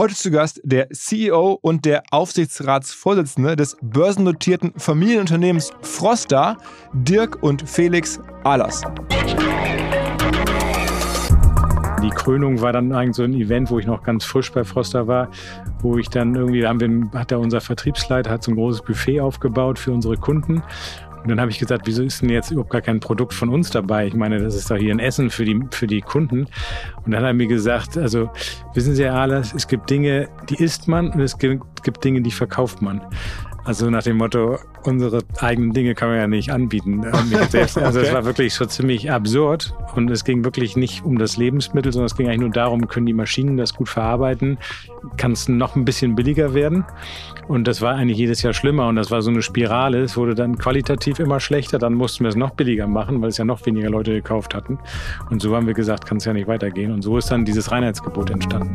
Heute zu Gast der CEO und der Aufsichtsratsvorsitzende des börsennotierten Familienunternehmens Frosta, Dirk und Felix Ahlers. Die Krönung war dann eigentlich so ein Event, wo ich noch ganz frisch bei Froster war, wo ich dann irgendwie, da haben wir, hat da unser Vertriebsleiter hat so ein großes Buffet aufgebaut für unsere Kunden. Und dann habe ich gesagt, wieso ist denn jetzt überhaupt gar kein Produkt von uns dabei? Ich meine, das ist doch hier ein Essen für die, für die Kunden. Und dann haben wir gesagt, also wissen Sie, Herr Ahlers, es gibt Dinge, die isst man und es gibt, gibt Dinge, die verkauft man. Also nach dem Motto, unsere eigenen Dinge kann man ja nicht anbieten. Also okay. es war wirklich schon ziemlich absurd und es ging wirklich nicht um das Lebensmittel, sondern es ging eigentlich nur darum, können die Maschinen das gut verarbeiten, kann es noch ein bisschen billiger werden und das war eigentlich jedes Jahr schlimmer und das war so eine Spirale. Es wurde dann qualitativ immer schlechter, dann mussten wir es noch billiger machen, weil es ja noch weniger Leute gekauft hatten und so haben wir gesagt, kann es ja nicht weitergehen und so ist dann dieses Reinheitsgebot entstanden.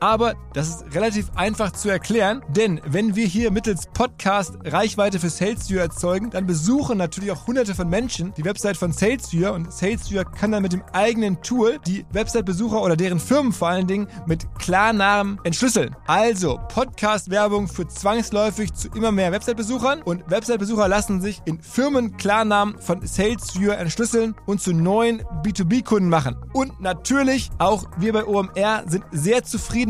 Aber das ist relativ einfach zu erklären, denn wenn wir hier mittels Podcast Reichweite für SalesViewer erzeugen, dann besuchen natürlich auch hunderte von Menschen die Website von SalesViewer und SalesViewer kann dann mit dem eigenen Tool die Website-Besucher oder deren Firmen vor allen Dingen mit Klarnamen entschlüsseln. Also Podcast-Werbung führt zwangsläufig zu immer mehr Website-Besuchern und Website-Besucher lassen sich in Firmen-Klarnamen von SalesViewer entschlüsseln und zu neuen B2B-Kunden machen. Und natürlich auch wir bei OMR sind sehr zufrieden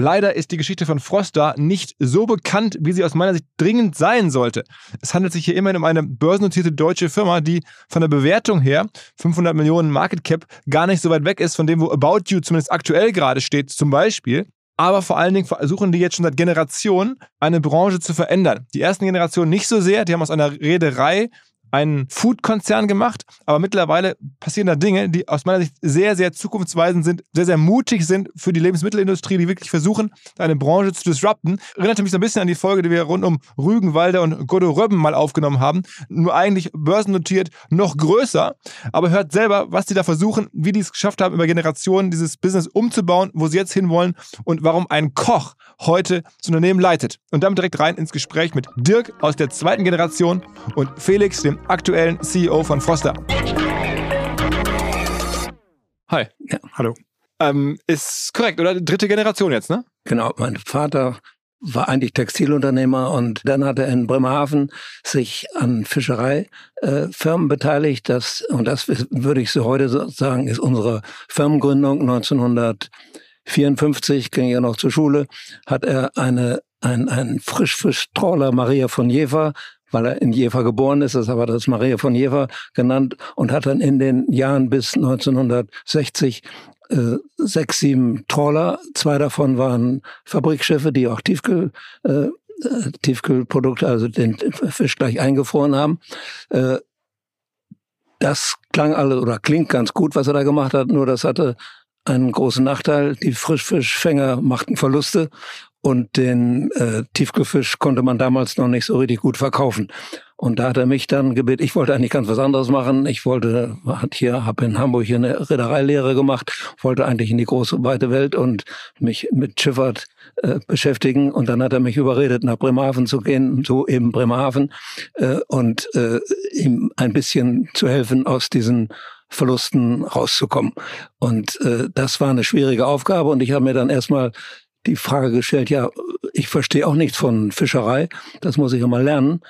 Leider ist die Geschichte von Froster nicht so bekannt, wie sie aus meiner Sicht dringend sein sollte. Es handelt sich hier immerhin um eine börsennotierte deutsche Firma, die von der Bewertung her 500 Millionen Market Cap gar nicht so weit weg ist von dem, wo About You zumindest aktuell gerade steht, zum Beispiel. Aber vor allen Dingen versuchen die jetzt schon seit Generationen eine Branche zu verändern. Die ersten Generationen nicht so sehr, die haben aus einer Reederei einen Food-Konzern gemacht, aber mittlerweile passieren da Dinge, die aus meiner Sicht sehr, sehr zukunftsweisend sind, sehr, sehr mutig sind für die Lebensmittelindustrie, die wirklich versuchen, eine Branche zu disrupten. Erinnerte mich so ein bisschen an die Folge, die wir rund um Rügenwalder und Godot Röbben mal aufgenommen haben. Nur eigentlich börsennotiert, noch größer, aber hört selber, was die da versuchen, wie die es geschafft haben, über Generationen dieses Business umzubauen, wo sie jetzt hinwollen und warum ein Koch heute das Unternehmen leitet. Und damit direkt rein ins Gespräch mit Dirk aus der zweiten Generation und Felix, dem aktuellen CEO von Froster. Hi. Ja, hallo. Ähm, ist korrekt, oder? Dritte Generation jetzt, ne? Genau, mein Vater war eigentlich Textilunternehmer und dann hat er in Bremerhaven sich an Fischereifirmen äh, beteiligt. Das, und das würde ich so heute sagen, ist unsere Firmengründung 1954, ging ja noch zur Schule, hat er eine ein, ein Frischfisch-Trawler Maria von Jever weil er in Jever geboren ist, ist aber das Maria von Jever genannt und hat dann in den Jahren bis 1960 äh, sechs, sieben Trawler. Zwei davon waren Fabrikschiffe, die auch Tiefkühl, äh, Tiefkühlprodukte, also den Fisch gleich eingefroren haben. Äh, das klang alle oder klingt ganz gut, was er da gemacht hat, nur das hatte einen großen Nachteil. Die Frischfischfänger machten Verluste und den äh, Tiefkühlfisch konnte man damals noch nicht so richtig gut verkaufen. Und da hat er mich dann gebeten, ich wollte eigentlich ganz was anderes machen. Ich wollte, hat hier, habe in Hamburg hier eine Reedereilehre gemacht, wollte eigentlich in die große, weite Welt und mich mit Schifffahrt äh, beschäftigen. Und dann hat er mich überredet, nach Bremerhaven zu gehen, so eben Bremerhaven, äh, und äh, ihm ein bisschen zu helfen, aus diesen Verlusten rauszukommen. Und äh, das war eine schwierige Aufgabe und ich habe mir dann erstmal die Frage gestellt, ja, ich verstehe auch nichts von Fischerei, das muss ich mal lernen.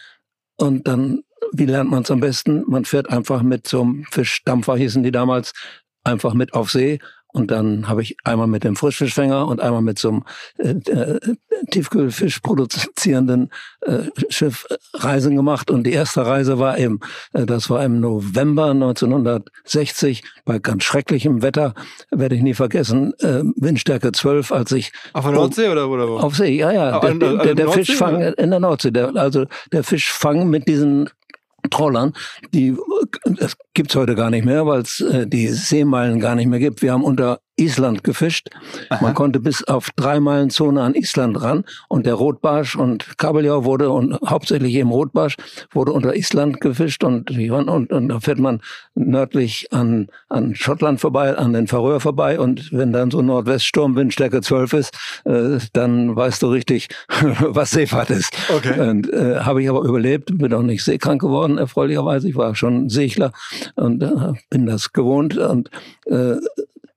Und dann, wie lernt man es am besten? Man fährt einfach mit einem Fischdampfer, hießen die damals, einfach mit auf See und dann habe ich einmal mit dem Frischfischfänger und einmal mit so einem äh, äh, Tiefkühlfisch produzierenden äh, Schiff Reisen gemacht. Und die erste Reise war eben, äh, das war im November 1960 bei ganz schrecklichem Wetter, werde ich nie vergessen, äh, Windstärke 12, als ich... Auf der Nordsee oder, oder wo? Auf See, ja, ja. Der, der, der, der Fischfang in der Nordsee, der, also der Fischfang mit diesen Trollern, die das gibt's heute gar nicht mehr, weil es äh, die Seemeilen gar nicht mehr gibt. Wir haben unter Island gefischt. Aha. Man konnte bis auf drei Meilen Zone an Island ran und der Rotbarsch und Kabeljau wurde und hauptsächlich eben Rotbarsch wurde unter Island gefischt und, und, und da fährt man nördlich an, an Schottland vorbei, an den Färöer vorbei und wenn dann so Nordweststurm Windstärke 12 ist, äh, dann weißt du richtig, was Seefahrt ist. Okay. Und äh, habe ich aber überlebt, bin auch nicht seekrank geworden, erfreulicherweise. Ich war schon Segler und äh, bin das gewohnt und äh,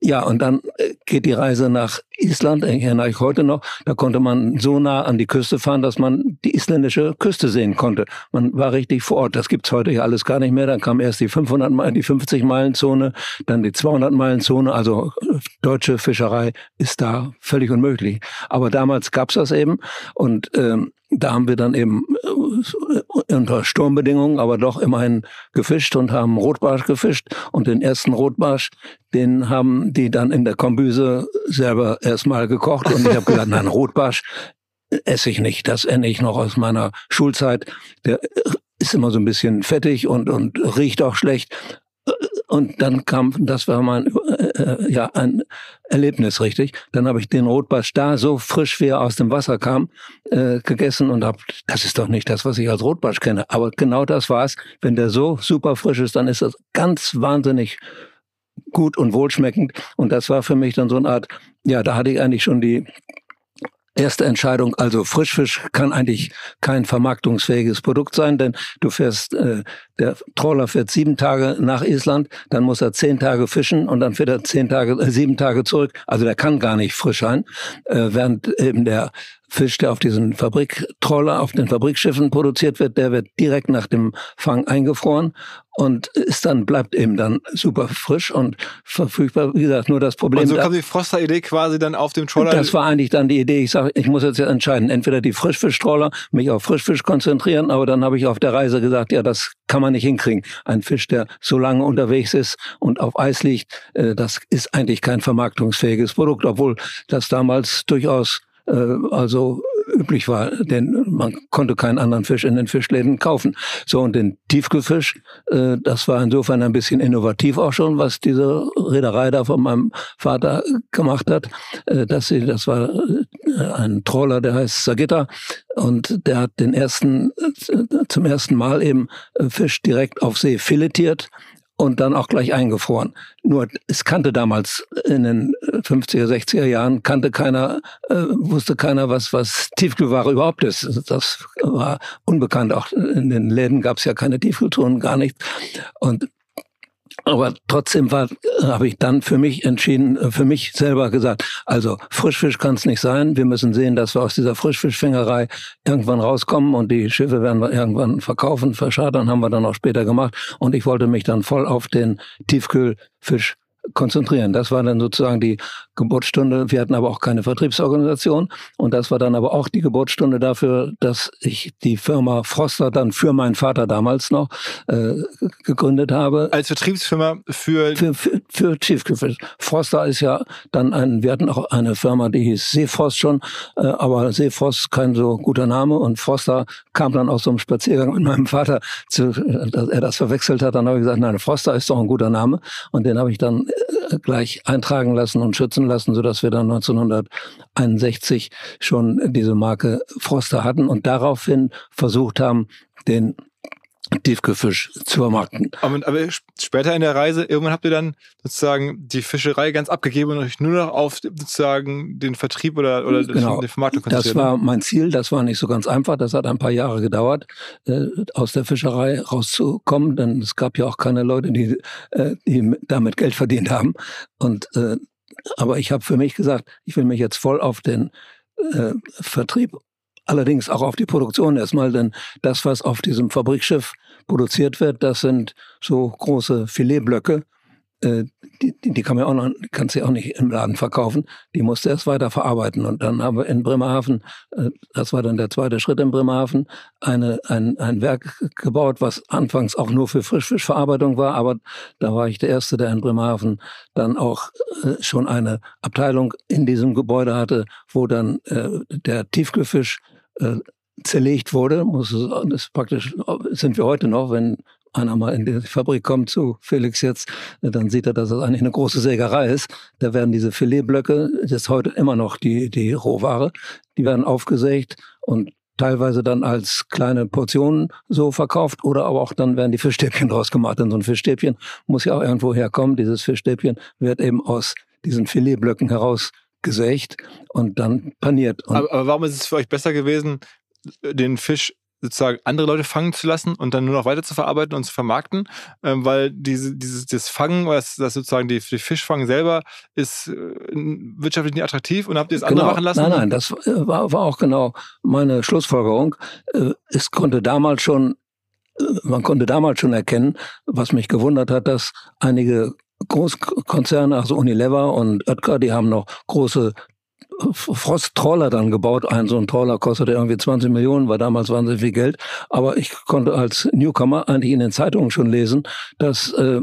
ja, und dann äh, geht die Reise nach Island, erinnere ich heute noch, da konnte man so nah an die Küste fahren, dass man die isländische Küste sehen konnte. Man war richtig vor Ort. Das gibt's heute ja alles gar nicht mehr. Dann kam erst die 500 Meilen, die 50 Meilen Zone, dann die 200 Meilen Zone. Also äh, deutsche Fischerei ist da völlig unmöglich. Aber damals gab's das eben und ähm, da haben wir dann eben äh, unter Sturmbedingungen, aber doch immerhin gefischt und haben Rotbarsch gefischt. Und den ersten Rotbarsch, den haben die dann in der Kombüse selber erstmal gekocht. Und ich habe gesagt, nein, Rotbarsch esse ich nicht. Das enne ich noch aus meiner Schulzeit. Der ist immer so ein bisschen fettig und, und riecht auch schlecht. Und dann kam, das war mein, äh, äh, ja, ein Erlebnis, richtig. Dann habe ich den Rotbarsch da so frisch, wie er aus dem Wasser kam, äh, gegessen und hab, das ist doch nicht das, was ich als Rotbarsch kenne. Aber genau das war's. Wenn der so super frisch ist, dann ist das ganz wahnsinnig gut und wohlschmeckend. Und das war für mich dann so eine Art, ja, da hatte ich eigentlich schon die erste Entscheidung, also Frischfisch kann eigentlich kein vermarktungsfähiges Produkt sein, denn du fährst, äh, der Troller fährt sieben Tage nach Island, dann muss er zehn Tage fischen und dann fährt er zehn Tage, äh, sieben Tage zurück. Also der kann gar nicht frisch sein, äh, während eben der Fisch, der auf diesen Fabriktroller, auf den Fabrikschiffen produziert wird, der wird direkt nach dem Fang eingefroren und ist dann, bleibt eben dann super frisch und verfügbar. Wie gesagt, nur das Problem. Und so kam die Froster-Idee quasi dann auf dem Troller. Das war eigentlich dann die Idee. Ich sage, ich muss jetzt ja entscheiden. Entweder die Frischfisch-Troller, mich auf Frischfisch konzentrieren, aber dann habe ich auf der Reise gesagt, ja, das kann man nicht hinkriegen. Ein Fisch, der so lange unterwegs ist und auf Eis liegt, äh, das ist eigentlich kein vermarktungsfähiges Produkt, obwohl das damals durchaus also üblich war, denn man konnte keinen anderen Fisch in den Fischläden kaufen. So und den Tiefkühlfisch, äh, das war insofern ein bisschen innovativ auch schon, was diese Reederei da von meinem Vater gemacht hat, äh, dass sie, das war äh, ein Troller, der heißt Sagitta und der hat den ersten äh, zum ersten Mal eben äh, Fisch direkt auf See filetiert und dann auch gleich eingefroren. Nur es kannte damals in den 50er, 60er Jahren kannte keiner, äh, wusste keiner, was was Tiefkühlware überhaupt ist. Das war unbekannt. Auch in den Läden gab es ja keine Tiefkühltruhen, gar nichts. Und aber trotzdem war, habe ich dann für mich entschieden, äh, für mich selber gesagt, also Frischfisch kann es nicht sein. Wir müssen sehen, dass wir aus dieser Frischfischfängerei irgendwann rauskommen und die Schiffe werden wir irgendwann verkaufen, verschadern, haben wir dann auch später gemacht. Und ich wollte mich dann voll auf den Tiefkühlfisch konzentrieren. Das war dann sozusagen die Geburtsstunde. Wir hatten aber auch keine Vertriebsorganisation und das war dann aber auch die Geburtsstunde dafür, dass ich die Firma Froster dann für meinen Vater damals noch äh, gegründet habe. Als Vertriebsfirma für für, für, für Tiefkühlfisch. Froster ist ja dann ein, wir hatten auch eine Firma, die hieß Seefrost schon, äh, aber Seefrost kein so guter Name und Froster kam dann aus so einem Spaziergang mit meinem Vater, zu, dass er das verwechselt hat. Dann habe ich gesagt, nein, Froster ist doch ein guter Name und den habe ich dann äh, gleich eintragen lassen und schützen lassen, so dass wir dann 1961 schon diese Marke Froster hatten und daraufhin versucht haben, den Tiefkühlfisch zu vermarkten. Aber, aber, später in der Reise, irgendwann habt ihr dann sozusagen die Fischerei ganz abgegeben und euch nur noch auf sozusagen den Vertrieb oder, oder genau. die Vermarktung konzentriert. Das war ne? mein Ziel, das war nicht so ganz einfach, das hat ein paar Jahre gedauert, äh, aus der Fischerei rauszukommen, denn es gab ja auch keine Leute, die, äh, die damit Geld verdient haben. Und äh, aber ich habe für mich gesagt, ich will mich jetzt voll auf den äh, Vertrieb allerdings auch auf die Produktion erstmal, denn das, was auf diesem Fabrikschiff produziert wird, das sind so große Filetblöcke. Äh, die, die kann man auch noch, kannst du auch nicht im Laden verkaufen. Die musst du erst weiter verarbeiten. Und dann haben wir in Bremerhaven, äh, das war dann der zweite Schritt in Bremerhaven, eine, ein, ein Werk gebaut, was anfangs auch nur für Frischfischverarbeitung war. Aber da war ich der Erste, der in Bremerhaven dann auch äh, schon eine Abteilung in diesem Gebäude hatte, wo dann der Tiefkühlfisch zerlegt wurde. Muss es, praktisch sind wir heute noch, wenn einer mal in die Fabrik kommt zu Felix jetzt, dann sieht er, dass das eigentlich eine große Sägerei ist. Da werden diese Filetblöcke, das ist heute immer noch die, die Rohware, die werden aufgesägt und teilweise dann als kleine Portionen so verkauft oder aber auch dann werden die Fischstäbchen draus gemacht. Denn so ein Fischstäbchen muss ja auch irgendwo herkommen. Dieses Fischstäbchen wird eben aus diesen Filetblöcken heraus gesägt und dann paniert. Und aber, aber warum ist es für euch besser gewesen, den Fisch sozusagen andere Leute fangen zu lassen und dann nur noch weiter zu verarbeiten und zu vermarkten, ähm, weil diese, dieses das Fangen, was das sozusagen die, die Fischfang selber ist äh, wirtschaftlich nicht attraktiv und habt ihr es genau. andere machen lassen? Nein, nein, das äh, war, war auch genau meine Schlussfolgerung. Äh, es konnte damals schon, äh, man konnte damals schon erkennen, was mich gewundert hat, dass einige Großkonzerne, also Unilever und Oetker, die haben noch große Frost-Trawler dann gebaut. Ein so ein Trawler kostete irgendwie 20 Millionen, war damals wahnsinnig viel Geld. Aber ich konnte als Newcomer eigentlich in den Zeitungen schon lesen, dass äh,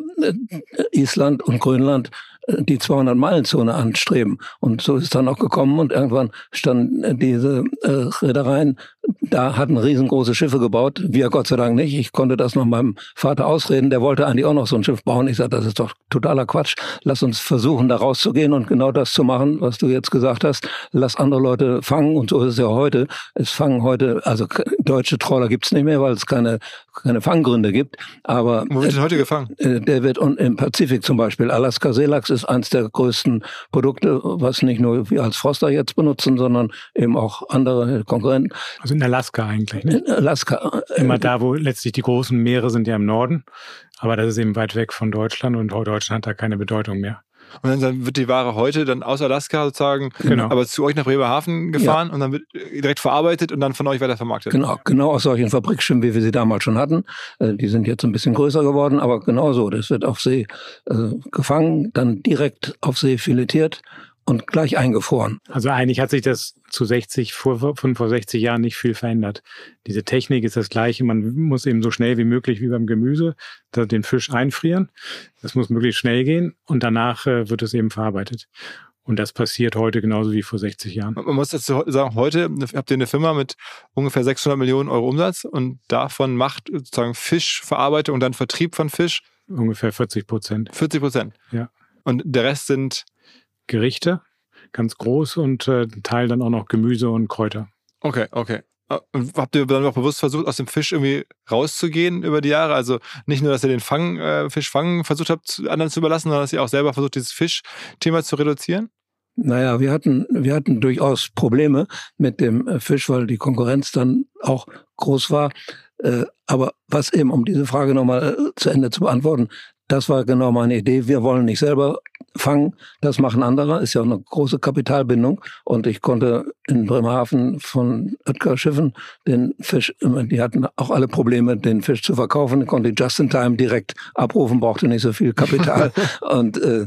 Island und Grönland die 200-Meilen-Zone anstreben. Und so ist dann auch gekommen und irgendwann standen diese äh, Reedereien da, hatten riesengroße Schiffe gebaut. Wir Gott sei Dank nicht. Ich konnte das noch meinem Vater ausreden. Der wollte eigentlich auch noch so ein Schiff bauen. Ich sagte, das ist doch totaler Quatsch. Lass uns versuchen, da rauszugehen und genau das zu machen, was du jetzt gesagt hast. Lass andere Leute fangen und so ist es ja heute. Es fangen heute, also deutsche Trawler gibt's nicht mehr, weil es keine, keine Fanggründe gibt. Aber Wo wird denn heute gefangen? Äh, der wird im Pazifik zum Beispiel. Alaska Seelachs ist eines der größten Produkte, was nicht nur wir als Froster jetzt benutzen, sondern eben auch andere Konkurrenten. Also in Alaska eigentlich. Ne? In Alaska. Äh, Immer da, wo letztlich die großen Meere sind ja im Norden. Aber das ist eben weit weg von Deutschland und Deutschland hat da keine Bedeutung mehr. Und dann wird die Ware heute dann aus Alaska sozusagen, genau. aber zu euch nach Bremerhaven gefahren ja. und dann wird direkt verarbeitet und dann von euch weiter vermarktet. Genau, genau aus solchen Fabrikschiffen, wie wir sie damals schon hatten. Äh, die sind jetzt ein bisschen größer geworden, aber genauso. Das wird auf See äh, gefangen, dann direkt auf See filetiert und gleich eingefroren. Also eigentlich hat sich das zu 60, vor, von vor 60 Jahren nicht viel verändert. Diese Technik ist das gleiche. Man muss eben so schnell wie möglich wie beim Gemüse den Fisch einfrieren. Das muss möglichst schnell gehen und danach äh, wird es eben verarbeitet. Und das passiert heute genauso wie vor 60 Jahren. Man muss dazu sagen, heute habt ihr eine Firma mit ungefähr 600 Millionen Euro Umsatz und davon macht sozusagen Fischverarbeitung und dann Vertrieb von Fisch ungefähr 40 Prozent. 40 Prozent. Ja. Und der Rest sind Gerichte, ganz groß und äh, Teil dann auch noch Gemüse und Kräuter. Okay, okay. Äh, und habt ihr dann auch bewusst versucht, aus dem Fisch irgendwie rauszugehen über die Jahre? Also nicht nur, dass ihr den Fang, äh, Fischfang versucht habt, anderen zu überlassen, sondern dass ihr auch selber versucht, dieses Fischthema zu reduzieren? Naja, wir hatten, wir hatten durchaus Probleme mit dem äh, Fisch, weil die Konkurrenz dann auch groß war. Äh, aber was eben, um diese Frage nochmal zu Ende zu beantworten, das war genau meine Idee. Wir wollen nicht selber fangen, das machen andere. Ist ja auch eine große Kapitalbindung. Und ich konnte in Bremerhaven von Oetker Schiffen den Fisch, die hatten auch alle Probleme, den Fisch zu verkaufen. Ich konnte just in time direkt abrufen, brauchte nicht so viel Kapital. und äh,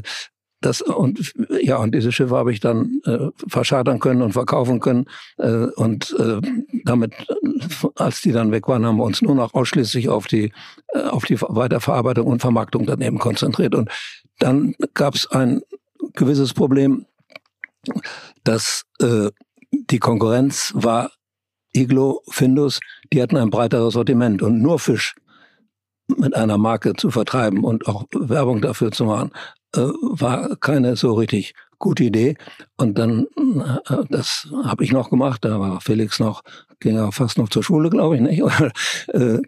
das und ja und diese Schiffe habe ich dann äh, verschadern können und verkaufen können äh, und äh, damit als die dann weg waren haben wir uns nur noch ausschließlich auf die äh, auf die Weiterverarbeitung und Vermarktung daneben konzentriert und dann gab es ein gewisses Problem dass äh, die Konkurrenz war Iglo Findus die hatten ein breiteres Sortiment und nur Fisch mit einer Marke zu vertreiben und auch Werbung dafür zu machen, äh, war keine so richtig gute Idee. Und dann, äh, das habe ich noch gemacht, da war Felix noch, ging er fast noch zur Schule, glaube ich, nicht? äh,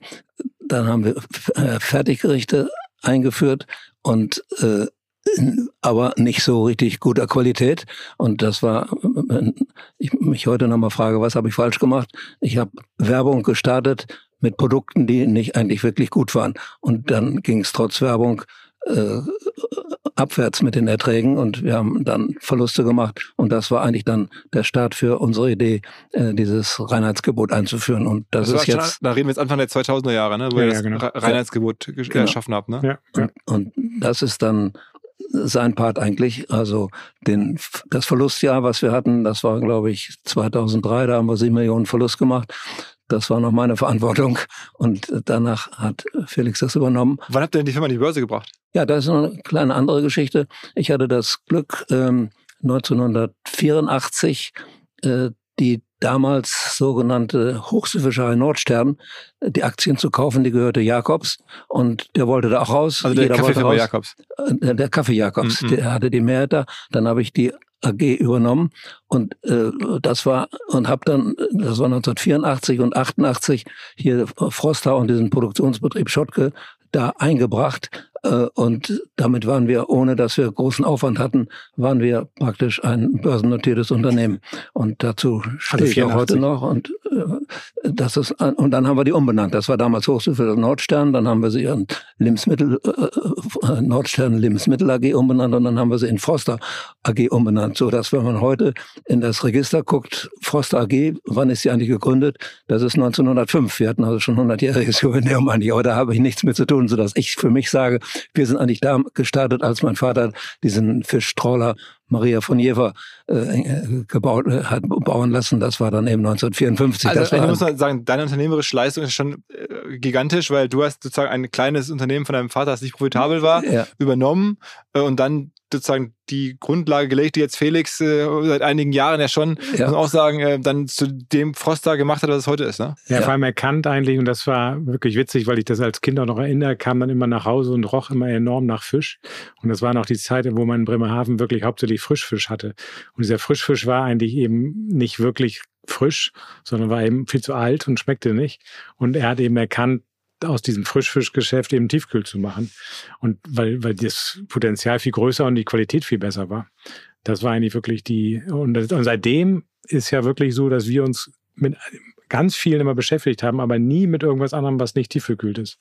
dann haben wir äh, Fertiggerichte eingeführt und äh, aber nicht so richtig guter Qualität. Und das war, wenn ich mich heute nochmal frage, was habe ich falsch gemacht? Ich habe Werbung gestartet mit Produkten, die nicht eigentlich wirklich gut waren. Und dann ging es trotz Werbung äh, abwärts mit den Erträgen und wir haben dann Verluste gemacht und das war eigentlich dann der Start für unsere Idee, äh, dieses Reinheitsgebot einzuführen und das, das ist jetzt... Schon, da reden wir jetzt Anfang der 2000er Jahre, ne, wo ja, ihr das genau. Reinheitsgebot ja. Genau. erschaffen habt. Ne? Ja. Und, und das ist dann sein Part eigentlich. Also den, das Verlustjahr, was wir hatten, das war, glaube ich, 2003, da haben wir sieben Millionen Verlust gemacht. Das war noch meine Verantwortung und danach hat Felix das übernommen. Wann habt ihr denn die Firma an die Börse gebracht? Ja, das ist noch eine kleine andere Geschichte. Ich hatte das Glück, ähm, 1984 äh, die damals sogenannte Hochseefischerei Nordstern die Aktien zu kaufen, die gehörte Jakobs und der wollte da auch raus. Also der Kaffeefirma Jakobs? Äh, der Kaffee Jakobs, mm -mm. der hatte die Mehrheit da. Dann habe ich die AG übernommen und äh, das war und habe dann das war 1984 und 88 hier Froster und diesen Produktionsbetrieb Schottke da eingebracht und damit waren wir, ohne dass wir großen Aufwand hatten, waren wir praktisch ein börsennotiertes Unternehmen. Und dazu also stehe ich auch heute noch. Und, äh, das ist, und dann haben wir die umbenannt. Das war damals Hochschule Nordstern, dann haben wir sie in Lebensmittel, äh, Nordstern Lebensmittel AG umbenannt und dann haben wir sie in Froster AG umbenannt. So dass, wenn man heute in das Register guckt, Froster AG, wann ist sie eigentlich gegründet? Das ist 1905. Wir hatten also schon 100-jähriges Jubiläum eigentlich, aber da habe ich nichts mit zu tun, sodass ich für mich sage, wir sind eigentlich da gestartet, als mein Vater diesen Fischtrawler Maria von Jever äh, gebaut äh, hat bauen lassen. Das war dann eben 1954. Also das ich muss mal sagen, deine unternehmerische Leistung ist schon äh, gigantisch, weil du hast sozusagen ein kleines Unternehmen von deinem Vater, das nicht profitabel war, ja. übernommen äh, und dann sozusagen die Grundlage gelegt, die jetzt Felix äh, seit einigen Jahren ja schon, ja. muss man auch sagen, äh, dann zu dem Frost da gemacht hat, was es heute ist. Ne? Ja, ja, vor allem erkannt eigentlich, und das war wirklich witzig, weil ich das als Kind auch noch erinnere, kam dann immer nach Hause und roch immer enorm nach Fisch. Und das war noch die Zeit, wo man in Bremerhaven wirklich hauptsächlich Frischfisch hatte. Und dieser Frischfisch war eigentlich eben nicht wirklich frisch, sondern war eben viel zu alt und schmeckte nicht. Und er hat eben erkannt, aus diesem Frischfischgeschäft eben Tiefkühl zu machen. Und weil, weil das Potenzial viel größer und die Qualität viel besser war. Das war eigentlich wirklich die, und, und seitdem ist ja wirklich so, dass wir uns mit ganz vielen immer beschäftigt haben, aber nie mit irgendwas anderem, was nicht tiefgekühlt ist.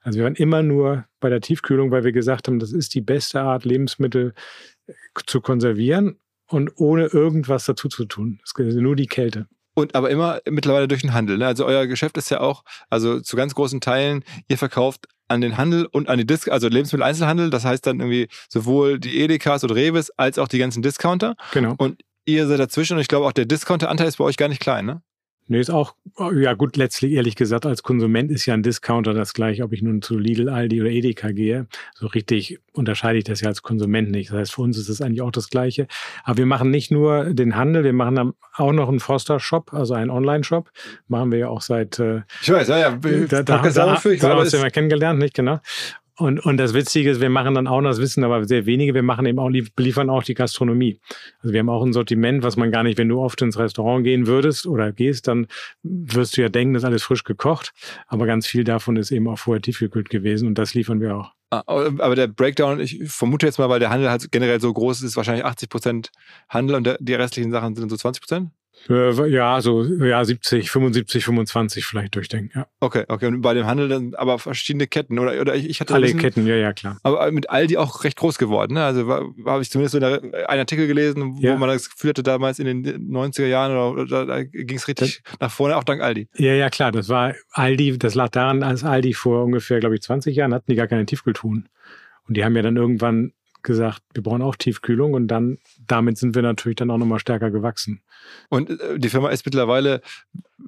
Also wir waren immer nur bei der Tiefkühlung, weil wir gesagt haben, das ist die beste Art, Lebensmittel zu konservieren und ohne irgendwas dazu zu tun. Es ist nur die Kälte. Und aber immer mittlerweile durch den Handel. Ne? Also euer Geschäft ist ja auch, also zu ganz großen Teilen, ihr verkauft an den Handel und an die Disc, also Lebensmitteleinzelhandel. Das heißt dann irgendwie sowohl die Edekas und Reves als auch die ganzen Discounter. Genau. Und ihr seid dazwischen und ich glaube auch der Discounter-Anteil ist bei euch gar nicht klein, ne? Nee, ist auch, ja gut, letztlich ehrlich gesagt, als Konsument ist ja ein Discounter das gleiche, ob ich nun zu Lidl, Aldi oder Edeka gehe. So richtig unterscheide ich das ja als Konsument nicht. Das heißt, für uns ist es eigentlich auch das Gleiche. Aber wir machen nicht nur den Handel, wir machen dann auch noch einen Foster-Shop, also einen Online-Shop. Machen wir ja auch seit... Äh, ich weiß, ja, ja. Da, da, da, da, da, haben wir kennengelernt, nicht genau. Und, und das Witzige ist, wir machen dann auch noch, das wissen aber sehr wenige, wir machen eben auch, liefern auch die Gastronomie. Also wir haben auch ein Sortiment, was man gar nicht, wenn du oft ins Restaurant gehen würdest oder gehst, dann wirst du ja denken, das ist alles frisch gekocht. Aber ganz viel davon ist eben auch vorher tiefgekühlt gewesen und das liefern wir auch. Ah, aber der Breakdown, ich vermute jetzt mal, weil der Handel halt generell so groß ist, ist wahrscheinlich 80 Prozent Handel und die restlichen Sachen sind so 20 Prozent? Äh, ja, so ja 70, 75, 25 vielleicht durchdenken. Ja. Okay, okay. Und bei dem Handel dann aber verschiedene Ketten oder oder ich, ich hatte alle wissen, Ketten, ja, ja klar. Aber mit Aldi auch recht groß geworden. Ne? Also habe ich zumindest so einen Artikel gelesen, wo ja. man das Gefühl hatte damals in den 90er Jahren oder, oder da ging es richtig das, nach vorne, auch dank Aldi. Ja, ja klar. Das war Aldi. Das lag daran, als Aldi vor ungefähr, glaube ich, 20 Jahren hatten die gar keine Tiefkühltruhen. Und die haben ja dann irgendwann gesagt, wir brauchen auch Tiefkühlung und dann damit sind wir natürlich dann auch nochmal stärker gewachsen. Und äh, die Firma ist mittlerweile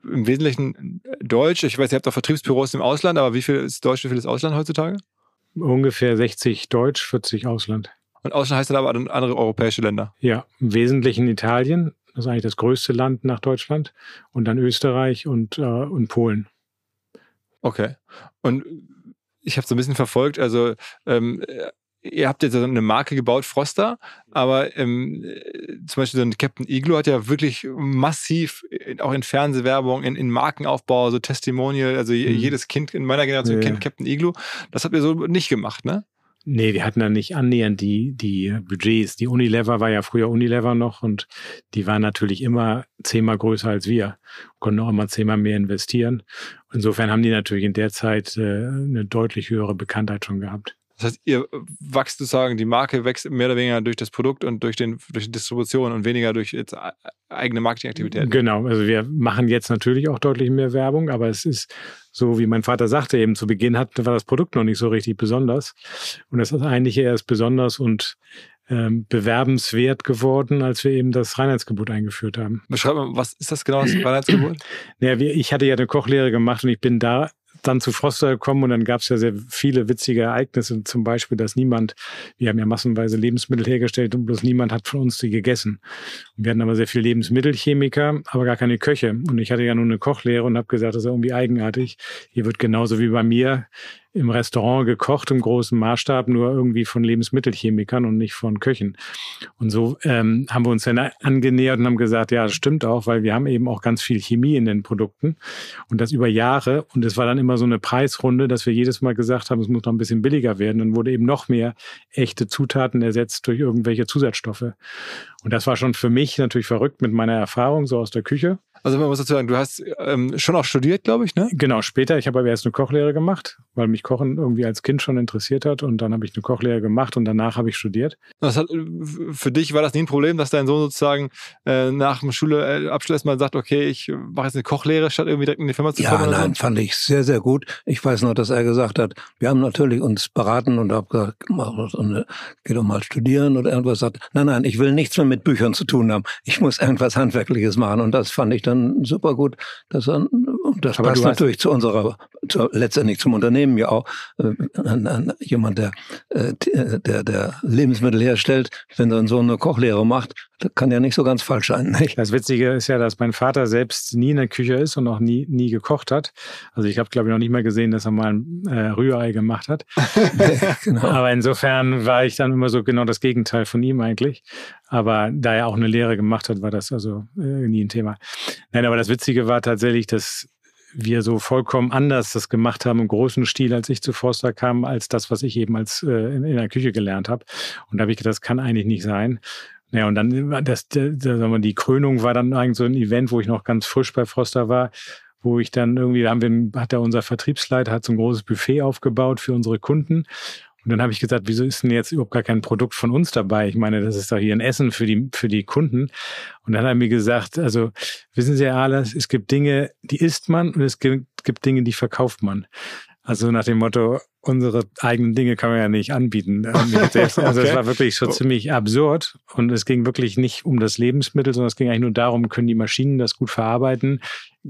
im Wesentlichen deutsch. Ich weiß, ihr habt auch Vertriebsbüros im Ausland, aber wie viel ist Deutsch, wie viel ist Ausland heutzutage? Ungefähr 60 Deutsch, 40 Ausland. Und Ausland heißt dann aber andere europäische Länder? Ja, im Wesentlichen Italien. Das ist eigentlich das größte Land nach Deutschland. Und dann Österreich und, äh, und Polen. Okay. Und ich habe so ein bisschen verfolgt, also ähm, ihr habt jetzt eine Marke gebaut, Froster, aber ähm, zum Beispiel so ein Captain Igloo hat ja wirklich massiv auch in Fernsehwerbung, in, in Markenaufbau, so Testimonial, also mhm. jedes Kind in meiner Generation ja. kennt Captain Igloo. Das habt ihr so nicht gemacht, ne? Nee, wir hatten da nicht annähernd die, die Budgets. Die Unilever war ja früher Unilever noch und die waren natürlich immer zehnmal größer als wir, konnten auch immer zehnmal mehr investieren. Insofern haben die natürlich in der Zeit äh, eine deutlich höhere Bekanntheit schon gehabt. Das heißt, ihr wächst sozusagen, die Marke wächst mehr oder weniger durch das Produkt und durch, den, durch die Distribution und weniger durch jetzt eigene Marketingaktivitäten. Genau, also wir machen jetzt natürlich auch deutlich mehr Werbung, aber es ist so, wie mein Vater sagte, eben zu Beginn hat, war das Produkt noch nicht so richtig besonders. Und das ist eigentlich erst besonders und ähm, bewerbenswert geworden, als wir eben das Reinheitsgebot eingeführt haben. Beschreib mal, was ist das genau, das Reinheitsgebot? naja, ich hatte ja eine Kochlehre gemacht und ich bin da dann zu Froster gekommen und dann gab es ja sehr viele witzige Ereignisse. Zum Beispiel, dass niemand, wir haben ja massenweise Lebensmittel hergestellt und bloß niemand hat von uns die gegessen. Wir hatten aber sehr viele Lebensmittelchemiker, aber gar keine Köche. Und ich hatte ja nur eine Kochlehre und habe gesagt, das ist irgendwie eigenartig. Hier wird genauso wie bei mir im Restaurant gekocht im großen Maßstab, nur irgendwie von Lebensmittelchemikern und nicht von Köchen. Und so ähm, haben wir uns dann angenähert und haben gesagt, ja, das stimmt auch, weil wir haben eben auch ganz viel Chemie in den Produkten und das über Jahre. Und es war dann immer so eine Preisrunde, dass wir jedes Mal gesagt haben, es muss noch ein bisschen billiger werden. Dann wurde eben noch mehr echte Zutaten ersetzt durch irgendwelche Zusatzstoffe. Und das war schon für mich natürlich verrückt mit meiner Erfahrung so aus der Küche. Also man muss dazu sagen, du hast ähm, schon auch studiert, glaube ich, ne? Genau, später. Ich habe aber erst eine Kochlehre gemacht, weil mich Kochen irgendwie als Kind schon interessiert hat und dann habe ich eine Kochlehre gemacht und danach habe ich studiert. Das hat, für dich war das nie ein Problem, dass dein Sohn sozusagen äh, nach dem Schuleabschluss mal sagt, okay, ich mache jetzt eine Kochlehre, statt irgendwie direkt in die Firma zu kommen? Ja, nein, so? fand ich sehr, sehr gut. Ich weiß noch, dass er gesagt hat, wir haben natürlich uns beraten und habe gesagt, mach so eine, geh doch mal studieren oder irgendwas. Sagt, nein, nein, ich will nichts mehr mit Büchern zu tun haben. Ich muss irgendwas Handwerkliches machen und das fand ich dann super gut. Das, das passt natürlich zu unserer, zu, letztendlich zum Unternehmen ja auch. Äh, an, an jemand, der, äh, der, der Lebensmittel herstellt, wenn er so eine Kochlehre macht, kann ja nicht so ganz falsch sein. Nicht? Das Witzige ist ja, dass mein Vater selbst nie in der Küche ist und auch nie, nie gekocht hat. Also ich habe, glaube ich, noch nicht mal gesehen, dass er mal ein äh, Rührei gemacht hat. genau. Aber insofern war ich dann immer so genau das Gegenteil von ihm eigentlich. Aber da er auch eine Lehre gemacht hat, war das also äh, nie ein Thema. Nein, aber das Witzige war tatsächlich, dass wir so vollkommen anders das gemacht haben im großen Stil, als ich zu Forster kam, als das, was ich eben als äh, in, in der Küche gelernt habe. Und da habe ich gedacht, das kann eigentlich nicht sein. Ja, und dann das, das, sagen wir, die Krönung war dann eigentlich so ein Event, wo ich noch ganz frisch bei Froster war, wo ich dann irgendwie, da haben wir, hat ja unser Vertriebsleiter hat so ein großes Buffet aufgebaut für unsere Kunden. Und dann habe ich gesagt, wieso ist denn jetzt überhaupt gar kein Produkt von uns dabei? Ich meine, das ist doch hier ein Essen für die, für die Kunden. Und dann hat er mir gesagt, also wissen Sie, Herr Ahlers, es gibt Dinge, die isst man und es gibt, gibt Dinge, die verkauft man. Also nach dem Motto, unsere eigenen Dinge kann man ja nicht anbieten. Also okay. es war wirklich schon ziemlich absurd und es ging wirklich nicht um das Lebensmittel, sondern es ging eigentlich nur darum, können die Maschinen das gut verarbeiten?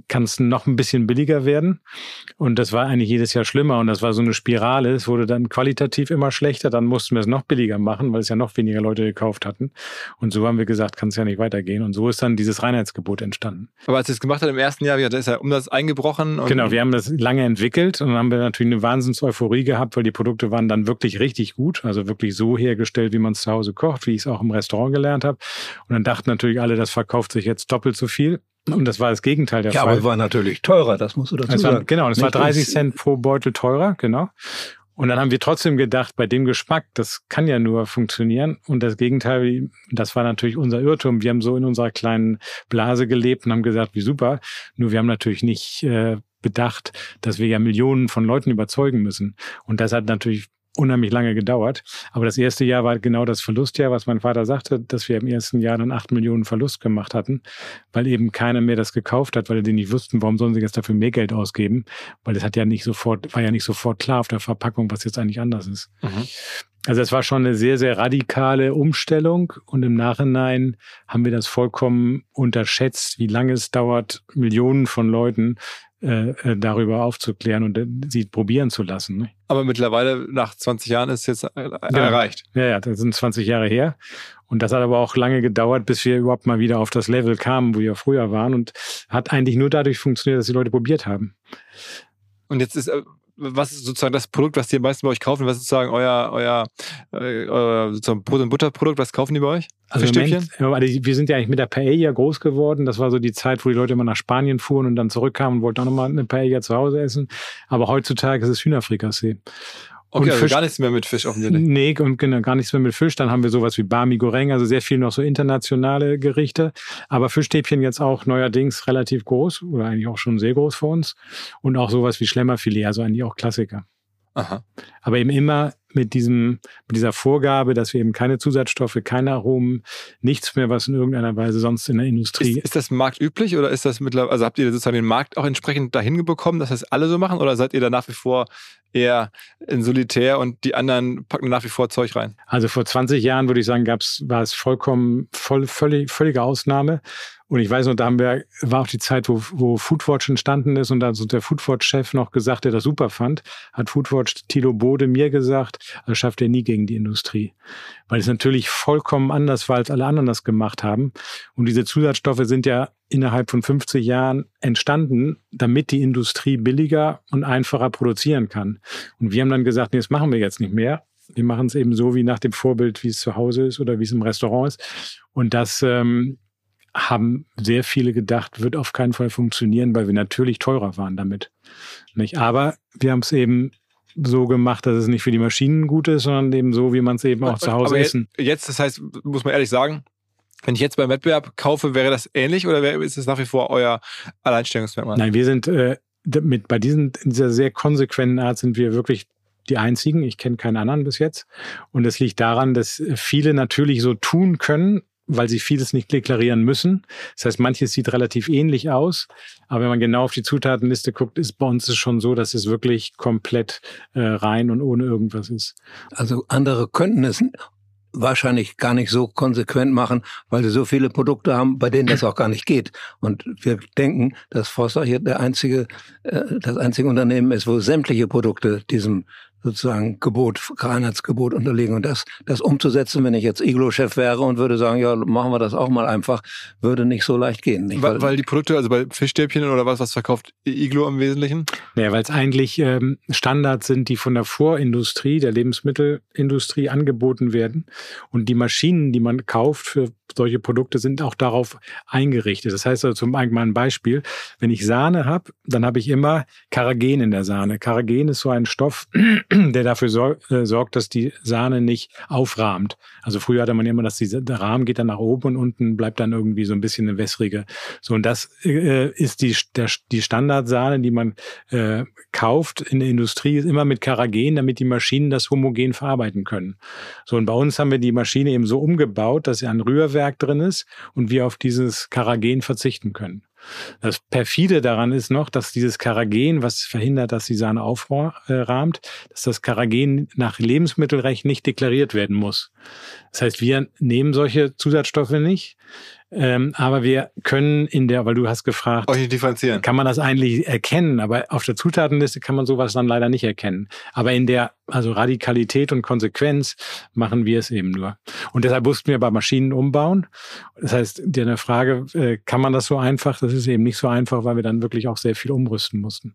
kann es noch ein bisschen billiger werden. Und das war eigentlich jedes Jahr schlimmer. Und das war so eine Spirale. Es wurde dann qualitativ immer schlechter. Dann mussten wir es noch billiger machen, weil es ja noch weniger Leute gekauft hatten. Und so haben wir gesagt, kann es ja nicht weitergehen. Und so ist dann dieses Reinheitsgebot entstanden. Aber als ihr es gemacht habt im ersten Jahr, da ist ja um das eingebrochen. genau, wir haben das lange entwickelt und dann haben wir natürlich eine Wahnsinns-Euphorie gehabt, weil die Produkte waren dann wirklich richtig gut. Also wirklich so hergestellt, wie man es zu Hause kocht, wie ich es auch im Restaurant gelernt habe. Und dann dachten natürlich alle, das verkauft sich jetzt doppelt so viel. Und das war das Gegenteil der ja, Fall. Ja, aber es war natürlich teurer, das musst du dazu war, sagen. Genau, es war 30 Cent pro Beutel teurer, genau. Und dann haben wir trotzdem gedacht, bei dem Geschmack, das kann ja nur funktionieren. Und das Gegenteil, das war natürlich unser Irrtum. Wir haben so in unserer kleinen Blase gelebt und haben gesagt, wie super. Nur wir haben natürlich nicht äh, bedacht, dass wir ja Millionen von Leuten überzeugen müssen. Und das hat natürlich unheimlich lange gedauert. Aber das erste Jahr war genau das Verlustjahr, was mein Vater sagte, dass wir im ersten Jahr dann acht Millionen Verlust gemacht hatten, weil eben keiner mehr das gekauft hat, weil die nicht wussten, warum sollen sie jetzt dafür mehr Geld ausgeben, weil es hat ja nicht sofort, war ja nicht sofort klar auf der Verpackung, was jetzt eigentlich anders ist. Mhm. Also es war schon eine sehr, sehr radikale Umstellung und im Nachhinein haben wir das vollkommen unterschätzt, wie lange es dauert, Millionen von Leuten äh, äh, darüber aufzuklären und äh, sie probieren zu lassen. Ne? Aber mittlerweile, nach 20 Jahren, ist es jetzt äh, erreicht. Ja, ja, das sind 20 Jahre her. Und das hat aber auch lange gedauert, bis wir überhaupt mal wieder auf das Level kamen, wo wir früher waren. Und hat eigentlich nur dadurch funktioniert, dass die Leute probiert haben. Und jetzt ist, was ist sozusagen das Produkt, was die am meisten bei euch kaufen? Was ist sozusagen euer, euer, äh, euer sozusagen Brot- und Butterprodukt? Was kaufen die bei euch? Also Moment, wir sind ja eigentlich mit der Paella groß geworden. Das war so die Zeit, wo die Leute immer nach Spanien fuhren und dann zurückkamen und wollten auch nochmal eine Paella zu Hause essen. Aber heutzutage ist es Hühnerfrikassee. Okay, Und also Fisch- gar nichts mehr mit Fisch offensichtlich. Nee, und genau, gar nichts mehr mit Fisch. Dann haben wir sowas wie Barmi Goreng, also sehr viel noch so internationale Gerichte. Aber Fischstäbchen jetzt auch neuerdings relativ groß oder eigentlich auch schon sehr groß für uns. Und auch sowas wie Schlemmerfilet, also eigentlich auch Klassiker. Aha. Aber eben immer mit diesem, mit dieser Vorgabe, dass wir eben keine Zusatzstoffe, keine Aromen, nichts mehr, was in irgendeiner Weise sonst in der Ist, Industrie. ist das marktüblich oder ist das mittlerweile, also habt ihr sozusagen den Markt auch entsprechend dahin bekommen, dass das alle so machen oder seid ihr da nach wie vor eher in Solitär und die anderen packen nach wie vor Zeug rein? Also vor 20 Jahren würde ich sagen, gab's, war es vollkommen, voll, völlig, völlige Ausnahme. Und ich weiß noch, da haben wir, war auch die Zeit, wo, wo Foodwatch entstanden ist und da hat so der Foodwatch-Chef noch gesagt, der das super fand, hat Foodwatch Tilo Bode mir gesagt, das schafft er nie gegen die Industrie. Weil es natürlich vollkommen anders war, als alle anderen das gemacht haben. Und diese Zusatzstoffe sind ja innerhalb von 50 Jahren entstanden, damit die Industrie billiger und einfacher produzieren kann. Und wir haben dann gesagt, nee, das machen wir jetzt nicht mehr. Wir machen es eben so wie nach dem Vorbild, wie es zu Hause ist oder wie es im Restaurant ist. Und das ähm, haben sehr viele gedacht, wird auf keinen Fall funktionieren, weil wir natürlich teurer waren damit. Nicht? Aber wir haben es eben so gemacht, dass es nicht für die Maschinen gut ist, sondern eben so, wie man es eben auch zu Hause Aber essen. Jetzt, das heißt, muss man ehrlich sagen, wenn ich jetzt beim Wettbewerb kaufe, wäre das ähnlich oder wäre, ist es nach wie vor euer Alleinstellungsmerkmal? Nein, wir sind äh, mit bei diesen in dieser sehr konsequenten Art sind wir wirklich die einzigen. Ich kenne keinen anderen bis jetzt. Und es liegt daran, dass viele natürlich so tun können, weil sie vieles nicht deklarieren müssen. Das heißt, manches sieht relativ ähnlich aus, aber wenn man genau auf die Zutatenliste guckt, ist bei uns es schon so, dass es wirklich komplett äh, rein und ohne irgendwas ist. Also andere könnten es wahrscheinlich gar nicht so konsequent machen, weil sie so viele Produkte haben, bei denen das auch gar nicht geht. Und wir denken, dass Foster hier der einzige, äh, das einzige Unternehmen ist, wo sämtliche Produkte diesem sozusagen Gebot, Reinheitsgebot unterliegen. Und das, das umzusetzen, wenn ich jetzt Iglo-Chef wäre und würde sagen, ja, machen wir das auch mal einfach, würde nicht so leicht gehen. Nicht? Weil, weil die Produkte, also bei Fischstäbchen oder was, was verkauft Iglo im Wesentlichen? Naja, weil es eigentlich ähm, Standards sind, die von der Vorindustrie, der Lebensmittelindustrie angeboten werden. Und die Maschinen, die man kauft für solche Produkte, sind auch darauf eingerichtet. Das heißt also zum mal Beispiel, wenn ich Sahne habe, dann habe ich immer Karagen in der Sahne. Karagen ist so ein Stoff, der dafür sor äh, sorgt, dass die Sahne nicht aufrahmt. Also früher hatte man immer, dass die, der Rahmen geht dann nach oben und unten bleibt dann irgendwie so ein bisschen eine wässrige. So, und das äh, ist die, der, die Standardsahne, die man äh, kauft in der Industrie, ist immer mit Karagen, damit die Maschinen das homogen verarbeiten können. So, und bei uns haben wir die Maschine eben so umgebaut, dass sie ein Rührwerk drin ist und wir auf dieses Karagen verzichten können. Das perfide daran ist noch, dass dieses Karagen, was verhindert, dass die Sahne aufrahmt, dass das Karagen nach Lebensmittelrecht nicht deklariert werden muss. Das heißt, wir nehmen solche Zusatzstoffe nicht, ähm, aber wir können in der, weil du hast gefragt, Euch differenzieren. kann man das eigentlich erkennen, aber auf der Zutatenliste kann man sowas dann leider nicht erkennen. Aber in der, also Radikalität und Konsequenz machen wir es eben nur. Und deshalb mussten wir bei Maschinen umbauen. Das heißt, dir eine Frage, äh, kann man das so einfach? Das ist eben nicht so einfach, weil wir dann wirklich auch sehr viel umrüsten mussten.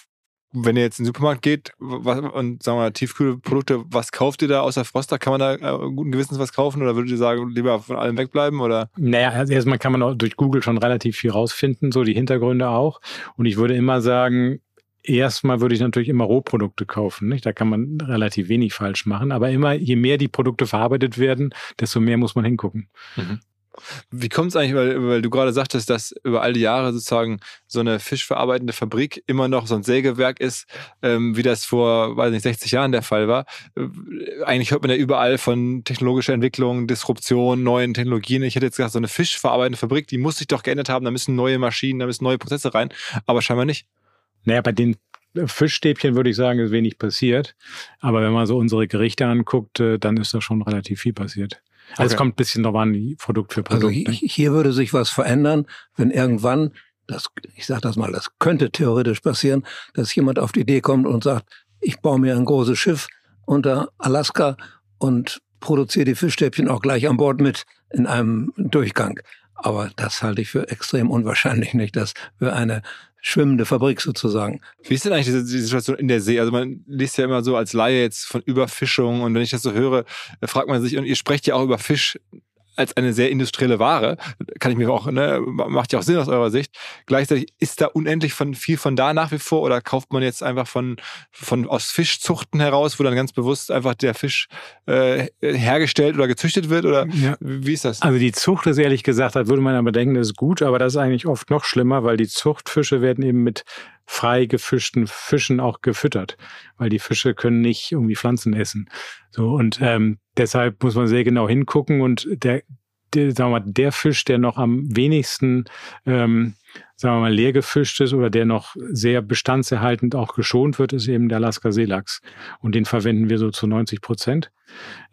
wenn ihr jetzt in den Supermarkt geht was, und sagen wir mal, Tiefkühlprodukte, was kauft ihr da außer Froster? Kann man da äh, guten Gewissens was kaufen oder würdet ihr sagen, lieber von allem wegbleiben? Oder? Naja, also erstmal kann man auch durch Google schon relativ viel rausfinden, so die Hintergründe auch. Und ich würde immer sagen, erstmal würde ich natürlich immer Rohprodukte kaufen. Nicht? Da kann man relativ wenig falsch machen. Aber immer, je mehr die Produkte verarbeitet werden, desto mehr muss man hingucken. Mhm. Wie kommt es eigentlich, weil, weil, du gerade sagtest, dass über all die Jahre sozusagen so eine fischverarbeitende Fabrik immer noch so ein Sägewerk ist, ähm, wie das vor, weiß nicht, 60 Jahren der Fall war. Äh, eigentlich hört man ja überall von technologischer Entwicklung, Disruption, neuen Technologien. Ich hätte jetzt gesagt, so eine fischverarbeitende Fabrik, die muss sich doch geändert haben, da müssen neue Maschinen, da müssen neue Prozesse rein, aber scheinbar nicht. Naja, bei den Fischstäbchen würde ich sagen, ist wenig passiert. Aber wenn man so unsere Gerichte anguckt, äh, dann ist da schon relativ viel passiert. Also okay. es kommt ein bisschen drauf an, Produkt für Produkt. Also hier würde sich was verändern, wenn irgendwann, das, ich sage das mal, das könnte theoretisch passieren, dass jemand auf die Idee kommt und sagt, ich baue mir ein großes Schiff unter Alaska und produziere die Fischstäbchen auch gleich an Bord mit in einem Durchgang. Aber das halte ich für extrem unwahrscheinlich nicht, dass wir eine schwimmende Fabrik sozusagen. Wie ist denn eigentlich diese, diese, Situation in der See? Also man liest ja immer so als Laie jetzt von Überfischung und wenn ich das so höre, fragt man sich, und ihr sprecht ja auch über Fisch als eine sehr industrielle Ware. Kann ich mir auch, ne, macht ja auch Sinn aus eurer Sicht. Gleichzeitig ist da unendlich von viel von da nach wie vor oder kauft man jetzt einfach von, von aus Fischzuchten heraus, wo dann ganz bewusst einfach der Fisch äh, hergestellt oder gezüchtet wird? Oder ja. wie ist das? Also die Zucht ist ehrlich gesagt, da würde man aber denken, das ist gut, aber das ist eigentlich oft noch schlimmer, weil die Zuchtfische werden eben mit frei gefischten Fischen auch gefüttert, weil die Fische können nicht irgendwie Pflanzen essen. So und ähm, deshalb muss man sehr genau hingucken und der, der, sagen wir mal, der Fisch, der noch am wenigsten ähm, sagen wir mal, leer gefischt ist oder der noch sehr bestandserhaltend auch geschont wird, ist eben der Alaska Seelachs. Und den verwenden wir so zu 90 Prozent.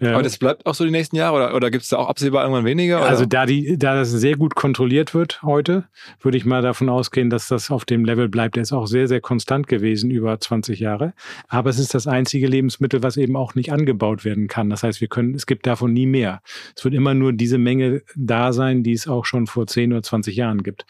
Aber das bleibt auch so die nächsten Jahre oder, oder gibt es da auch absehbar irgendwann weniger? Oder? Also da, die, da das sehr gut kontrolliert wird heute, würde ich mal davon ausgehen, dass das auf dem Level bleibt. Der ist auch sehr, sehr konstant gewesen über 20 Jahre. Aber es ist das einzige Lebensmittel, was eben auch nicht angebaut werden kann. Das heißt, wir können, es gibt davon nie mehr. Es wird immer nur diese Menge da sein, die es auch schon vor 10 oder 20 Jahren gibt.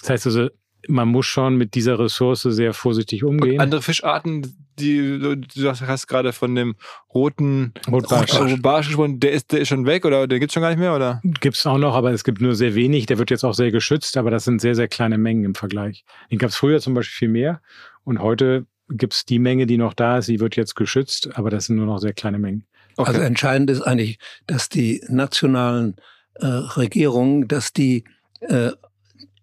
Das heißt also, man muss schon mit dieser Ressource sehr vorsichtig umgehen. Und andere Fischarten, die du hast gerade von dem roten Rotbarsch gesprochen, der ist, der ist schon weg oder der gibt es schon gar nicht mehr? oder? Gibt es auch noch, aber es gibt nur sehr wenig. Der wird jetzt auch sehr geschützt, aber das sind sehr, sehr kleine Mengen im Vergleich. Den gab es früher zum Beispiel viel mehr und heute gibt es die Menge, die noch da ist, die wird jetzt geschützt, aber das sind nur noch sehr kleine Mengen. Okay. Also entscheidend ist eigentlich, dass die nationalen äh, Regierungen, dass die äh,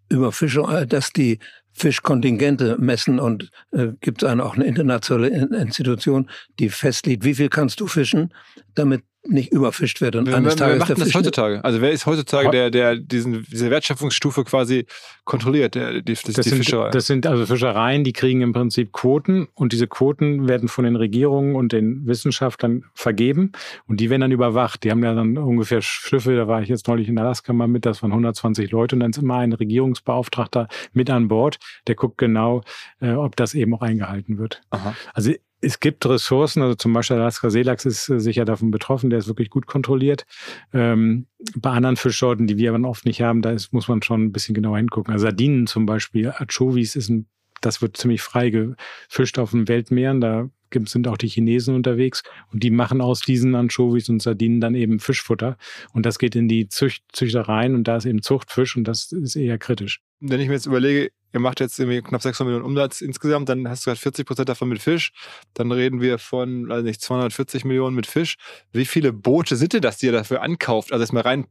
über Fische, äh, dass die Fischkontingente messen und äh, gibt es auch eine internationale Institution, die festlegt, wie viel kannst du fischen, damit nicht überfischt wird. Und wer, eines wer, wer macht das heutzutage? Also wer ist heutzutage der, der diesen, diese Wertschöpfungsstufe quasi kontrolliert, der, die, das, das die sind, Fischerei? Das sind also Fischereien, die kriegen im Prinzip Quoten und diese Quoten werden von den Regierungen und den Wissenschaftlern vergeben und die werden dann überwacht. Die haben ja dann ungefähr Schiffe, da war ich jetzt neulich in Alaska mal mit, das waren 120 Leute und dann ist immer ein Regierungsbeauftragter mit an Bord, der guckt genau, äh, ob das eben auch eingehalten wird. Aha. Also es gibt Ressourcen, also zum Beispiel Alaska Seelachs ist äh, sicher davon betroffen, der ist wirklich gut kontrolliert. Ähm, bei anderen Fischsorten, die wir aber oft nicht haben, da ist, muss man schon ein bisschen genauer hingucken. Also Sardinen zum Beispiel, Anchovies ist ein, das wird ziemlich frei gefischt auf den Weltmeeren, da sind auch die Chinesen unterwegs und die machen aus diesen Anchovies und Sardinen dann eben Fischfutter und das geht in die Zücht, Züchtereien und da ist eben Zuchtfisch und das ist eher kritisch. Wenn ich mir jetzt überlege, ihr macht jetzt irgendwie knapp 600 Millionen Umsatz insgesamt, dann hast du gerade 40 Prozent davon mit Fisch. Dann reden wir von, also nicht, 240 Millionen mit Fisch. Wie viele Boote sind denn das, die ihr dafür ankauft? Also erstmal rein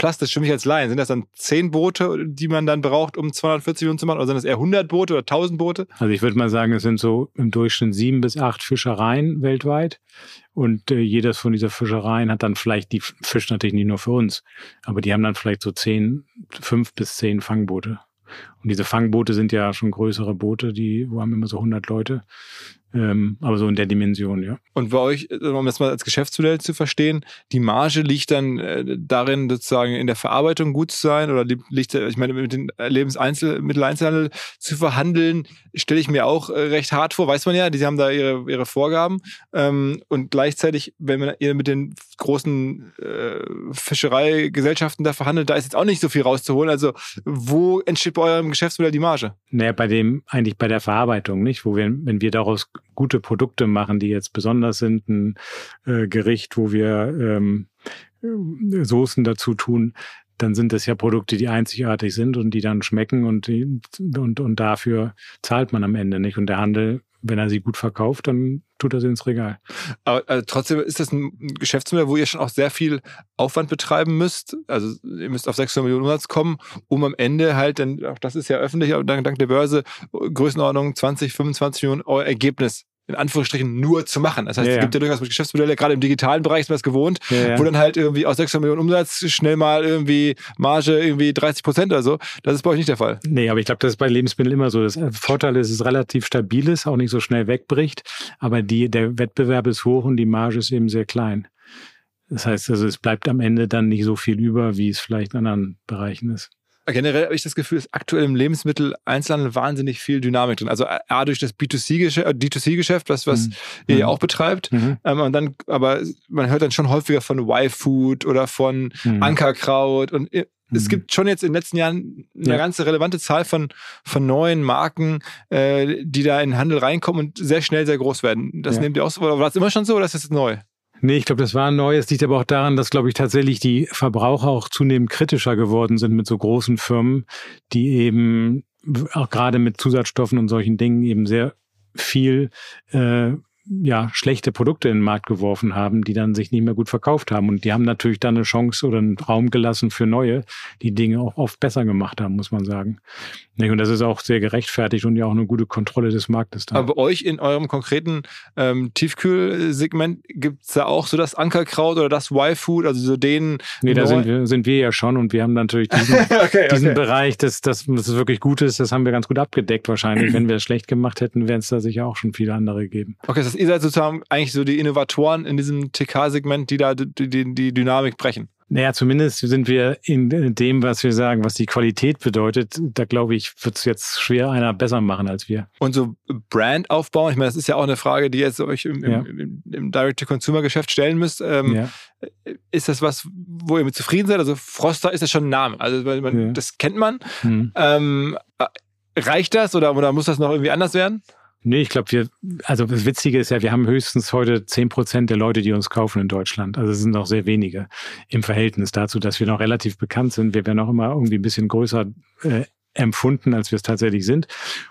plastisch für mich als Laien. Sind das dann 10 Boote, die man dann braucht, um 240 Millionen zu machen? Oder sind das eher 100 Boote oder 1000 Boote? Also ich würde mal sagen, es sind so im Durchschnitt sieben bis acht Fischereien weltweit. Und äh, jedes von dieser Fischereien hat dann vielleicht, die fischen natürlich nicht nur für uns, aber die haben dann vielleicht so zehn, fünf bis zehn Fangboote. Und diese Fangboote sind ja schon größere Boote, die haben immer so 100 Leute. Ähm, aber so in der Dimension, ja. Und bei euch, um das mal als Geschäftsmodell zu verstehen, die Marge liegt dann äh, darin, sozusagen in der Verarbeitung gut zu sein oder liegt, ich meine, mit den Lebensmitteleinzelhandel zu verhandeln, stelle ich mir auch äh, recht hart vor, weiß man ja, die haben da ihre, ihre Vorgaben. Ähm, und gleichzeitig, wenn man ihr mit den großen äh, Fischereigesellschaften da verhandelt, da ist jetzt auch nicht so viel rauszuholen. Also, wo entsteht bei eurem Geschäftsmodell die Marge? Naja, bei dem, eigentlich bei der Verarbeitung, nicht? Wo wir, wenn wir daraus gute Produkte machen, die jetzt besonders sind, ein äh, Gericht, wo wir ähm, Soßen dazu tun, dann sind das ja Produkte, die einzigartig sind und die dann schmecken und, und, und dafür zahlt man am Ende nicht. Und der Handel, wenn er sie gut verkauft, dann tut er sie ins Regal. Aber also trotzdem ist das ein Geschäftsmodell, wo ihr schon auch sehr viel Aufwand betreiben müsst. Also ihr müsst auf 600 Millionen Umsatz kommen, um am Ende halt, denn auch das ist ja öffentlich, dank, dank der Börse, Größenordnung 20, 25 Millionen Euro Ergebnis in Anführungsstrichen nur zu machen. Das heißt, ja, es gibt ja durchaus Geschäftsmodelle, gerade im digitalen Bereich ist man das gewohnt, wo dann halt irgendwie aus 600 Millionen Umsatz schnell mal irgendwie Marge irgendwie 30 Prozent oder so. Das ist bei euch nicht der Fall. Nee, aber ich glaube, das ist bei Lebensmitteln immer so. Das Vorteil ist, es relativ stabil ist, auch nicht so schnell wegbricht, aber die, der Wettbewerb ist hoch und die Marge ist eben sehr klein. Das heißt also, es bleibt am Ende dann nicht so viel über, wie es vielleicht in anderen Bereichen ist. Generell habe ich das Gefühl, dass aktuell im Lebensmittel-Einzelhandel wahnsinnig viel Dynamik drin. Also A, durch das B2C-Geschäft, äh, D2C-Geschäft, das, was mhm. ihr ja mhm. auch betreibt. Mhm. Ähm, und dann, aber man hört dann schon häufiger von Y-Food oder von mhm. Ankerkraut und äh, es mhm. gibt schon jetzt in den letzten Jahren eine ja. ganze relevante Zahl von, von neuen Marken, äh, die da in den Handel reinkommen und sehr schnell sehr groß werden. Das ja. nehmt ihr auch so, oder war das immer schon so oder ist das jetzt neu? Nee, ich glaube, das war neu. Es liegt aber auch daran, dass, glaube ich, tatsächlich die Verbraucher auch zunehmend kritischer geworden sind mit so großen Firmen, die eben auch gerade mit Zusatzstoffen und solchen Dingen eben sehr viel äh, ja, schlechte Produkte in den Markt geworfen haben, die dann sich nicht mehr gut verkauft haben. Und die haben natürlich dann eine Chance oder einen Raum gelassen für neue, die Dinge auch oft besser gemacht haben, muss man sagen. Und das ist auch sehr gerechtfertigt und ja auch eine gute Kontrolle des Marktes. Dann. Aber bei euch in eurem konkreten ähm, Tiefkühlsegment gibt es da auch so das Ankerkraut oder das Y-Food, also so den. Nee, da sind wir, sind wir ja schon und wir haben natürlich diesen, okay, diesen okay. Bereich, das, das, das wirklich gut ist, das haben wir ganz gut abgedeckt wahrscheinlich. Wenn wir es schlecht gemacht hätten, wären es da sicher auch schon viele andere gegeben. Okay, das heißt, ihr seid sozusagen eigentlich so die Innovatoren in diesem TK-Segment, die da die, die, die Dynamik brechen. Naja, zumindest sind wir in dem, was wir sagen, was die Qualität bedeutet. Da glaube ich, wird es jetzt schwer einer besser machen als wir. Und so Brand aufbauen, ich meine, das ist ja auch eine Frage, die jetzt euch im, ja. im, im Direct-to-Consumer-Geschäft stellen müsst. Ähm, ja. Ist das was, wo ihr mit zufrieden seid? Also Froster ist ja schon ein Name. Also man, ja. das kennt man. Hm. Ähm, äh, reicht das oder, oder muss das noch irgendwie anders werden? Nee, ich glaube, wir, also das Witzige ist ja, wir haben höchstens heute zehn Prozent der Leute, die uns kaufen in Deutschland. Also es sind noch sehr wenige im Verhältnis dazu, dass wir noch relativ bekannt sind. Wir werden auch immer irgendwie ein bisschen größer äh, empfunden, als wir es tatsächlich sind.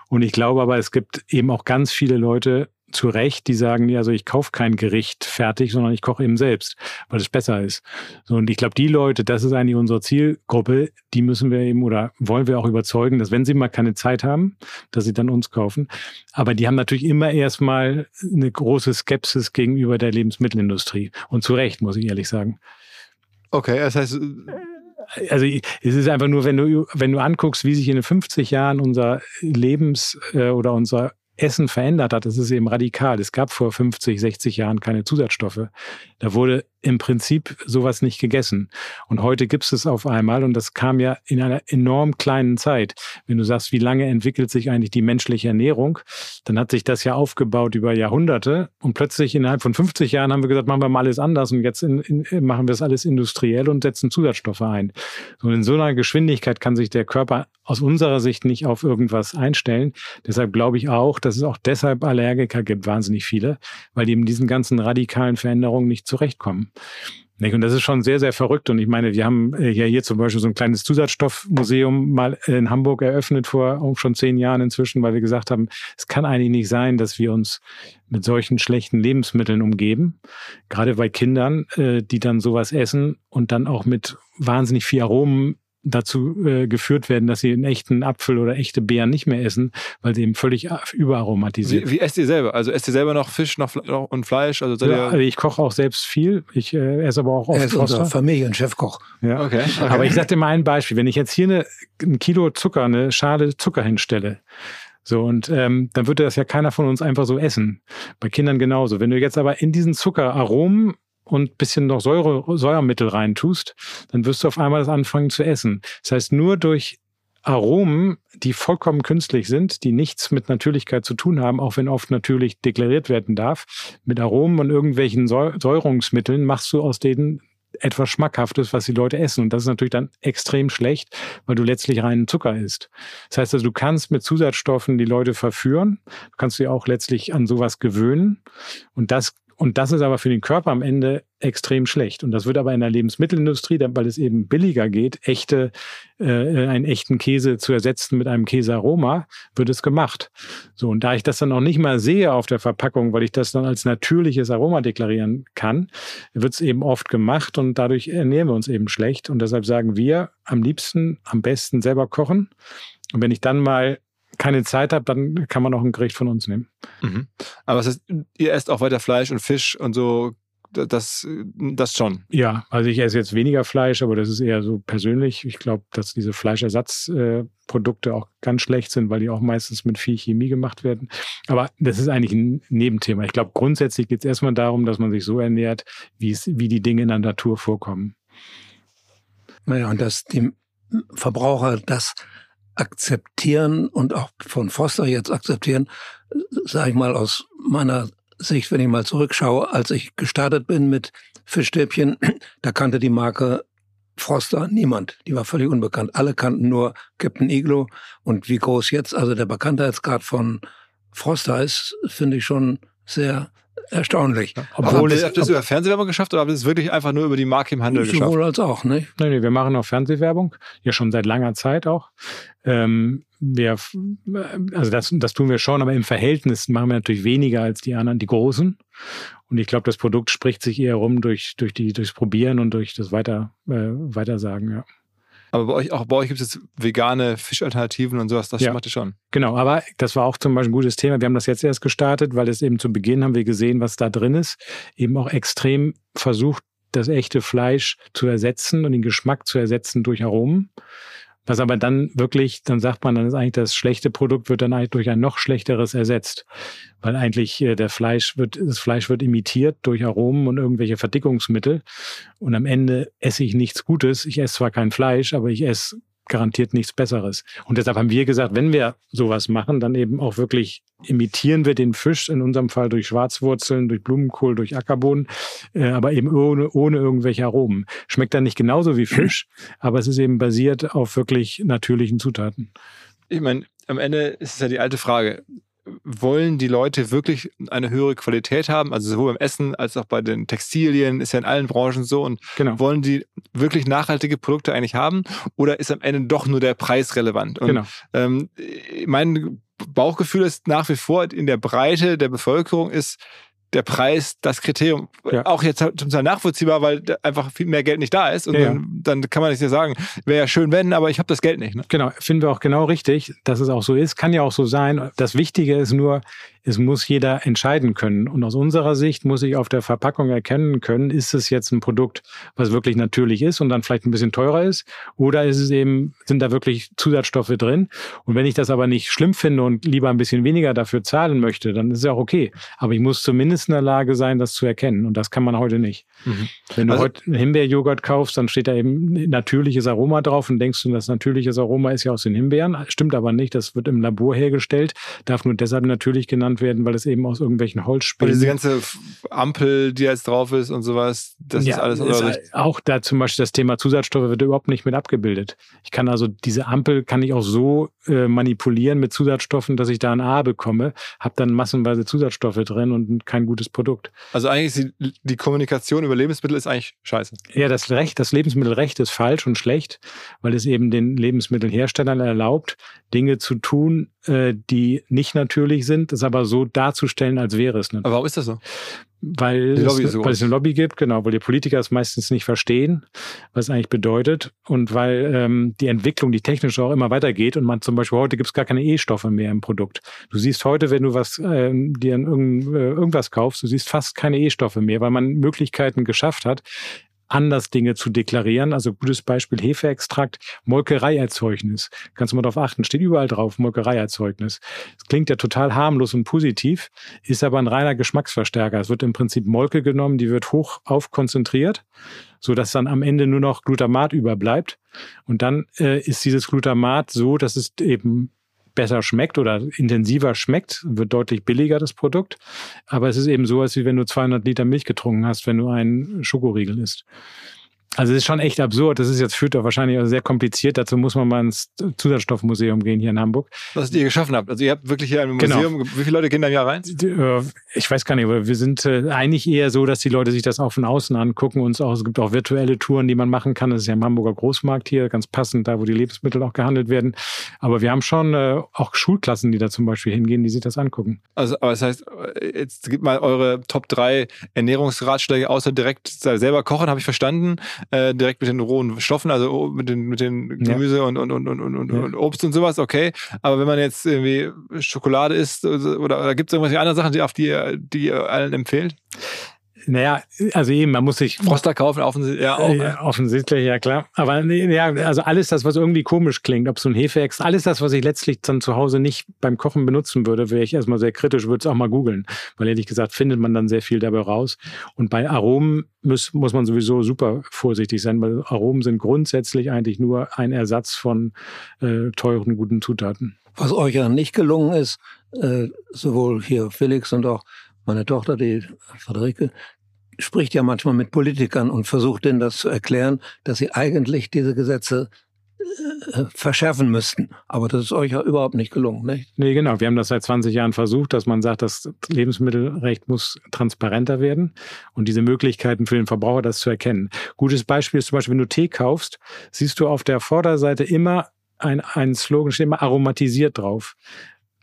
Und ich glaube aber, es gibt eben auch ganz viele Leute, zu Recht, die sagen, ja, also ich kaufe kein Gericht fertig, sondern ich koche eben selbst, weil es besser ist. So, und ich glaube, die Leute, das ist eigentlich unsere Zielgruppe, die müssen wir eben oder wollen wir auch überzeugen, dass wenn sie mal keine Zeit haben, dass sie dann uns kaufen. Aber die haben natürlich immer erstmal eine große Skepsis gegenüber der Lebensmittelindustrie. Und zu Recht, muss ich ehrlich sagen. Okay, das heißt, also es ist einfach nur, wenn du, wenn du anguckst, wie sich in den 50 Jahren unser Lebens- äh, oder unser Essen verändert hat, das ist eben radikal. Es gab vor 50, 60 Jahren keine Zusatzstoffe. Da wurde im Prinzip sowas nicht gegessen. Und heute gibt es auf einmal und das kam ja in einer enorm kleinen Zeit. Wenn du sagst, wie lange entwickelt sich eigentlich die menschliche Ernährung, dann hat sich das ja aufgebaut über Jahrhunderte und plötzlich innerhalb von 50 Jahren haben wir gesagt, machen wir mal alles anders und jetzt in, in, machen wir es alles industriell und setzen Zusatzstoffe ein. Und in so einer Geschwindigkeit kann sich der Körper aus unserer Sicht nicht auf irgendwas einstellen. Deshalb glaube ich auch, dass es auch deshalb Allergiker gibt, wahnsinnig viele, weil die in diesen ganzen radikalen Veränderungen nicht zurechtkommen. Und das ist schon sehr, sehr verrückt. Und ich meine, wir haben äh, ja hier zum Beispiel so ein kleines Zusatzstoffmuseum mal in Hamburg eröffnet vor schon zehn Jahren inzwischen, weil wir gesagt haben, es kann eigentlich nicht sein, dass wir uns mit solchen schlechten Lebensmitteln umgeben. Gerade bei Kindern, äh, die dann sowas essen und dann auch mit wahnsinnig viel Aromen dazu äh, geführt werden, dass sie einen echten Apfel oder echte Beeren nicht mehr essen, weil sie eben völlig überaromatisiert. Wie, wie esst ihr selber? Also esst ihr selber noch Fisch noch, und Fleisch? Also, ja, also ich koche auch selbst viel. Ich äh, esse aber auch oft Er ist unser Familienchefkoch. Ja. Okay, okay. Aber ich sag dir mal ein Beispiel. Wenn ich jetzt hier eine, ein Kilo Zucker, eine Schale Zucker hinstelle, so, und ähm, dann würde das ja keiner von uns einfach so essen. Bei Kindern genauso. Wenn du jetzt aber in diesen Zucker Aromen und bisschen noch Säure, Säuermittel reintust, dann wirst du auf einmal das anfangen zu essen. Das heißt, nur durch Aromen, die vollkommen künstlich sind, die nichts mit Natürlichkeit zu tun haben, auch wenn oft natürlich deklariert werden darf, mit Aromen und irgendwelchen Säurungsmitteln machst du aus denen etwas Schmackhaftes, was die Leute essen. Und das ist natürlich dann extrem schlecht, weil du letztlich reinen Zucker isst. Das heißt also, du kannst mit Zusatzstoffen die Leute verführen, du kannst sie auch letztlich an sowas gewöhnen. Und das und das ist aber für den Körper am Ende extrem schlecht. Und das wird aber in der Lebensmittelindustrie, weil es eben billiger geht, echte, äh, einen echten Käse zu ersetzen mit einem Käsearoma, wird es gemacht. So, und da ich das dann auch nicht mal sehe auf der Verpackung, weil ich das dann als natürliches Aroma deklarieren kann, wird es eben oft gemacht und dadurch ernähren wir uns eben schlecht. Und deshalb sagen wir am liebsten, am besten selber kochen. Und wenn ich dann mal keine Zeit habe, dann kann man auch ein Gericht von uns nehmen. Mhm. Aber das heißt, ihr esst auch weiter Fleisch und Fisch und so, das, das schon. Ja, also ich esse jetzt weniger Fleisch, aber das ist eher so persönlich. Ich glaube, dass diese Fleischersatzprodukte auch ganz schlecht sind, weil die auch meistens mit viel Chemie gemacht werden. Aber das ist eigentlich ein Nebenthema. Ich glaube, grundsätzlich geht es erstmal darum, dass man sich so ernährt, wie, es, wie die Dinge in der Natur vorkommen. Naja, und dass die Verbraucher das akzeptieren und auch von Foster jetzt akzeptieren, sage ich mal aus meiner Sicht, wenn ich mal zurückschaue, als ich gestartet bin mit Fischstäbchen, da kannte die Marke Froster niemand. Die war völlig unbekannt. Alle kannten nur Captain Iglo. Und wie groß jetzt also der Bekanntheitsgrad von Froster ist, finde ich schon sehr erstaunlich. Obwohl, habt ihr das über Fernsehwerbung geschafft oder habt ihr das wirklich einfach nur über die Marke im Handel geschafft? Sowohl als auch, ne? Nein, nee, wir machen auch Fernsehwerbung, ja schon seit langer Zeit auch. Ähm, wir, also das, das tun wir schon, aber im Verhältnis machen wir natürlich weniger als die anderen, die Großen. Und ich glaube, das Produkt spricht sich eher rum durch, durch die, durchs Probieren und durch das Weiter, äh, Weitersagen, ja. Aber bei euch, auch bei euch gibt es jetzt vegane Fischalternativen und sowas, das ja. macht ihr schon. Genau, aber das war auch zum Beispiel ein gutes Thema. Wir haben das jetzt erst gestartet, weil es eben zu Beginn haben wir gesehen, was da drin ist. Eben auch extrem versucht, das echte Fleisch zu ersetzen und den Geschmack zu ersetzen durch Aromen. Was aber dann wirklich, dann sagt man, dann ist eigentlich das schlechte Produkt wird dann eigentlich durch ein noch schlechteres ersetzt. Weil eigentlich äh, der Fleisch wird, das Fleisch wird imitiert durch Aromen und irgendwelche Verdickungsmittel. Und am Ende esse ich nichts Gutes. Ich esse zwar kein Fleisch, aber ich esse garantiert nichts Besseres. Und deshalb haben wir gesagt, wenn wir sowas machen, dann eben auch wirklich imitieren wir den Fisch, in unserem Fall durch Schwarzwurzeln, durch Blumenkohl, durch Ackerbohnen, äh, aber eben ohne, ohne irgendwelche Aromen. Schmeckt dann nicht genauso wie Fisch, aber es ist eben basiert auf wirklich natürlichen Zutaten. Ich meine, am Ende ist es ja die alte Frage, wollen die Leute wirklich eine höhere Qualität haben, also sowohl beim Essen als auch bei den Textilien, ist ja in allen Branchen so. Und genau. wollen die wirklich nachhaltige Produkte eigentlich haben oder ist am Ende doch nur der Preis relevant? Und, genau. Ähm, mein Bauchgefühl ist nach wie vor in der Breite der Bevölkerung ist, der Preis das Kriterium. Ja. Auch jetzt zum Teil nachvollziehbar, weil einfach viel mehr Geld nicht da ist. Und ja. dann, dann, kann man nicht sagen, wäre ja schön, wenn, aber ich habe das Geld nicht. Ne? Genau, finden wir auch genau richtig, dass es auch so ist. Kann ja auch so sein. Das Wichtige ist nur, es muss jeder entscheiden können. Und aus unserer Sicht muss ich auf der Verpackung erkennen können, ist es jetzt ein Produkt, was wirklich natürlich ist und dann vielleicht ein bisschen teurer ist, oder ist es eben, sind da wirklich Zusatzstoffe drin? Und wenn ich das aber nicht schlimm finde und lieber ein bisschen weniger dafür zahlen möchte, dann ist es auch okay. Aber ich muss zumindest in der Lage sein, das zu erkennen. Und das kann man heute nicht. Mhm. Wenn du also, heute Himbeerjoghurt kaufst, dann steht da eben natürliches Aroma drauf und denkst du, das natürliches Aroma ist ja aus den Himbeeren. Stimmt aber nicht. Das wird im Labor hergestellt, darf nur deshalb natürlich genannt genannt werden, weil es eben aus irgendwelchen Holzspänen. Und diese ganze Ampel, die jetzt drauf ist und sowas, das ja, ist alles ist Auch da zum Beispiel das Thema Zusatzstoffe wird überhaupt nicht mit abgebildet. Ich kann also diese Ampel kann ich auch so äh, manipulieren mit Zusatzstoffen, dass ich da ein A bekomme, habe dann massenweise Zusatzstoffe drin und kein gutes Produkt. Also eigentlich ist die, die Kommunikation über Lebensmittel ist eigentlich scheiße. Ja, das Recht, das Lebensmittelrecht ist falsch und schlecht, weil es eben den Lebensmittelherstellern erlaubt, Dinge zu tun, äh, die nicht natürlich sind, das aber so darzustellen, als wäre es natürlich. Aber warum ist das so? weil, es, weil es eine Lobby gibt, genau, weil die Politiker es meistens nicht verstehen, was es eigentlich bedeutet und weil ähm, die Entwicklung, die technische auch immer weitergeht und man zum Beispiel heute gibt es gar keine E-Stoffe mehr im Produkt. Du siehst heute, wenn du was äh, dir irgend, äh, irgendwas kaufst, du siehst fast keine E-Stoffe mehr, weil man Möglichkeiten geschafft hat, anders Dinge zu deklarieren. Also gutes Beispiel Hefeextrakt, Molkereierzeugnis. Kannst du mal darauf achten, steht überall drauf, Molkereierzeugnis. Das klingt ja total harmlos und positiv, ist aber ein reiner Geschmacksverstärker. Es wird im Prinzip Molke genommen, die wird hoch aufkonzentriert, so dass dann am Ende nur noch Glutamat überbleibt. Und dann äh, ist dieses Glutamat so, dass es eben besser schmeckt oder intensiver schmeckt, wird deutlich billiger das Produkt. Aber es ist eben so, als wenn du 200 Liter Milch getrunken hast, wenn du einen Schokoriegel isst. Also es ist schon echt absurd. Das ist jetzt führt doch wahrscheinlich auch sehr kompliziert. Dazu muss man mal ins Zusatzstoffmuseum gehen hier in Hamburg. Was ihr geschaffen habt. Also ihr habt wirklich hier ein genau. Museum. Genau. Wie viele Leute gehen da im Jahr rein? Äh, ich weiß gar nicht, aber wir sind äh, eigentlich eher so, dass die Leute sich das auch von außen angucken. Und auch, es gibt auch virtuelle Touren, die man machen kann. Das ist ja im Hamburger Großmarkt hier, ganz passend, da wo die Lebensmittel auch gehandelt werden. Aber wir haben schon äh, auch Schulklassen, die da zum Beispiel hingehen, die sich das angucken. Also, aber das heißt, jetzt gibt mal eure Top 3 Ernährungsratschläge, außer direkt selber kochen, habe ich verstanden äh, direkt mit den rohen Stoffen, also mit den, mit den Gemüse ja. und, und, und, und, und, ja. und Obst und sowas, okay. Aber wenn man jetzt irgendwie Schokolade isst oder, oder gibt es irgendwelche anderen Sachen, die auf die, die ihr allen empfehlt? Naja, also eben, man muss sich. Froster kaufen, offensichtlich. Ja, auch, ja, offensichtlich, ja klar. Aber ja, also alles das, was irgendwie komisch klingt, ob so ein Hefeex, alles das, was ich letztlich dann zu Hause nicht beim Kochen benutzen würde, wäre ich erstmal sehr kritisch, würde es auch mal googeln. Weil ehrlich gesagt findet man dann sehr viel dabei raus. Und bei Aromen muss, muss man sowieso super vorsichtig sein, weil Aromen sind grundsätzlich eigentlich nur ein Ersatz von äh, teuren, guten Zutaten. Was euch ja nicht gelungen ist, äh, sowohl hier Felix und auch meine Tochter, die Friederike, spricht ja manchmal mit Politikern und versucht denen das zu erklären, dass sie eigentlich diese Gesetze äh, verschärfen müssten. Aber das ist euch ja überhaupt nicht gelungen, nicht? Nee, genau. Wir haben das seit 20 Jahren versucht, dass man sagt, das Lebensmittelrecht muss transparenter werden und diese Möglichkeiten für den Verbraucher, das zu erkennen. Gutes Beispiel ist zum Beispiel, wenn du Tee kaufst, siehst du auf der Vorderseite immer ein, ein Slogan, steht immer aromatisiert drauf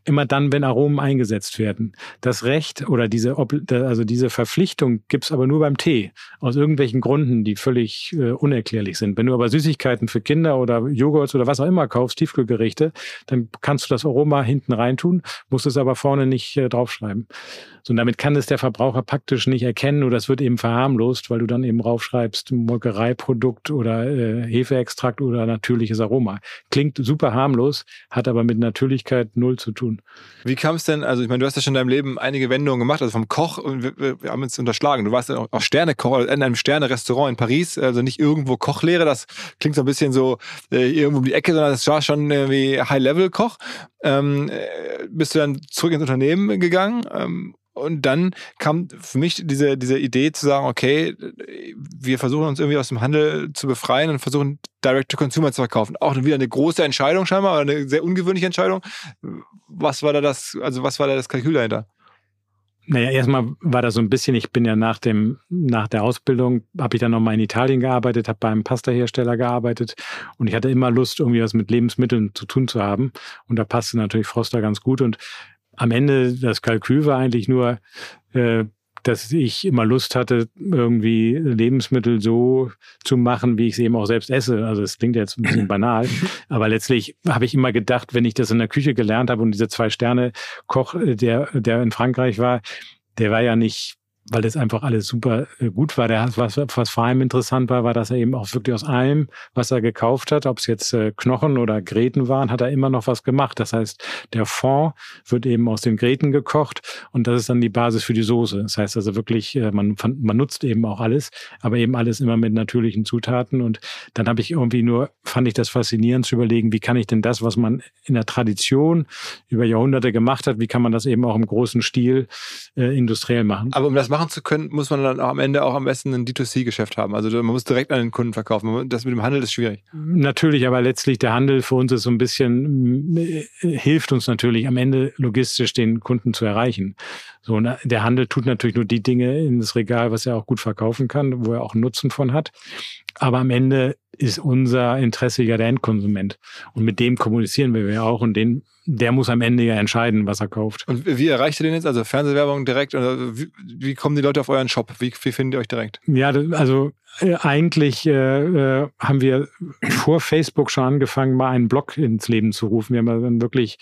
immer dann, wenn Aromen eingesetzt werden. Das Recht oder diese, also diese Verpflichtung gibt's aber nur beim Tee. Aus irgendwelchen Gründen, die völlig äh, unerklärlich sind. Wenn du aber Süßigkeiten für Kinder oder Joghurt oder was auch immer kaufst, Tiefkühlgerichte, dann kannst du das Aroma hinten reintun, musst es aber vorne nicht äh, draufschreiben. So, und damit kann es der Verbraucher praktisch nicht erkennen oder es wird eben verharmlost, weil du dann eben draufschreibst, Molkereiprodukt oder äh, Hefeextrakt oder natürliches Aroma. Klingt super harmlos, hat aber mit Natürlichkeit null zu tun. Wie kam es denn, also ich meine, du hast ja schon in deinem Leben einige Wendungen gemacht, also vom Koch, und wir, wir haben uns unterschlagen, du warst ja auch Sternekoch in einem Sterne-Restaurant in Paris, also nicht irgendwo Kochlehre, das klingt so ein bisschen so äh, irgendwo um die Ecke, sondern das war schon irgendwie High-Level-Koch. Ähm, äh, bist du dann zurück ins Unternehmen gegangen ähm, und dann kam für mich diese, diese Idee zu sagen, okay, wir versuchen uns irgendwie aus dem Handel zu befreien und versuchen Direct-to-Consumer zu verkaufen. Auch wieder eine große Entscheidung scheinbar, oder eine sehr ungewöhnliche Entscheidung. Was war da das, also was war da das Kalkül dahinter? Naja, erstmal war das so ein bisschen, ich bin ja nach dem, nach der Ausbildung, habe ich dann nochmal in Italien gearbeitet, habe bei einem Pastahersteller gearbeitet und ich hatte immer Lust, irgendwie was mit Lebensmitteln zu tun zu haben. Und da passte natürlich Froster ganz gut. Und am Ende das Kalkül war eigentlich nur, äh, dass ich immer Lust hatte, irgendwie Lebensmittel so zu machen, wie ich sie eben auch selbst esse. Also es klingt jetzt ein bisschen banal, aber letztlich habe ich immer gedacht, wenn ich das in der Küche gelernt habe und diese zwei Sterne Koch, der der in Frankreich war, der war ja nicht weil das einfach alles super äh, gut war. Der, was, was vor allem interessant war, war, dass er eben auch wirklich aus allem, was er gekauft hat, ob es jetzt äh, Knochen oder Gräten waren, hat er immer noch was gemacht. Das heißt, der Fond wird eben aus den Gräten gekocht und das ist dann die Basis für die Soße. Das heißt also wirklich, äh, man, man nutzt eben auch alles, aber eben alles immer mit natürlichen Zutaten. Und dann habe ich irgendwie nur, fand ich das faszinierend zu überlegen, wie kann ich denn das, was man in der Tradition über Jahrhunderte gemacht hat, wie kann man das eben auch im großen Stil äh, industriell machen. Aber um das machen zu können, muss man dann am Ende auch am besten ein D2C-Geschäft haben. Also man muss direkt an den Kunden verkaufen. Das mit dem Handel ist schwierig. Natürlich, aber letztlich der Handel für uns ist so ein bisschen, äh, hilft uns natürlich am Ende logistisch den Kunden zu erreichen. So, und der Handel tut natürlich nur die Dinge ins Regal, was er auch gut verkaufen kann, wo er auch Nutzen von hat. Aber am Ende ist unser Interesse ja der Endkonsument. Und mit dem kommunizieren wir ja auch und den, der muss am Ende ja entscheiden, was er kauft. Und wie erreicht ihr den jetzt? Also Fernsehwerbung direkt oder wie, wie kommen die Leute auf euren Shop? Wie, wie findet ihr euch direkt? Ja, also äh, eigentlich äh, äh, haben wir vor Facebook schon angefangen, mal einen Blog ins Leben zu rufen. Wir haben dann wirklich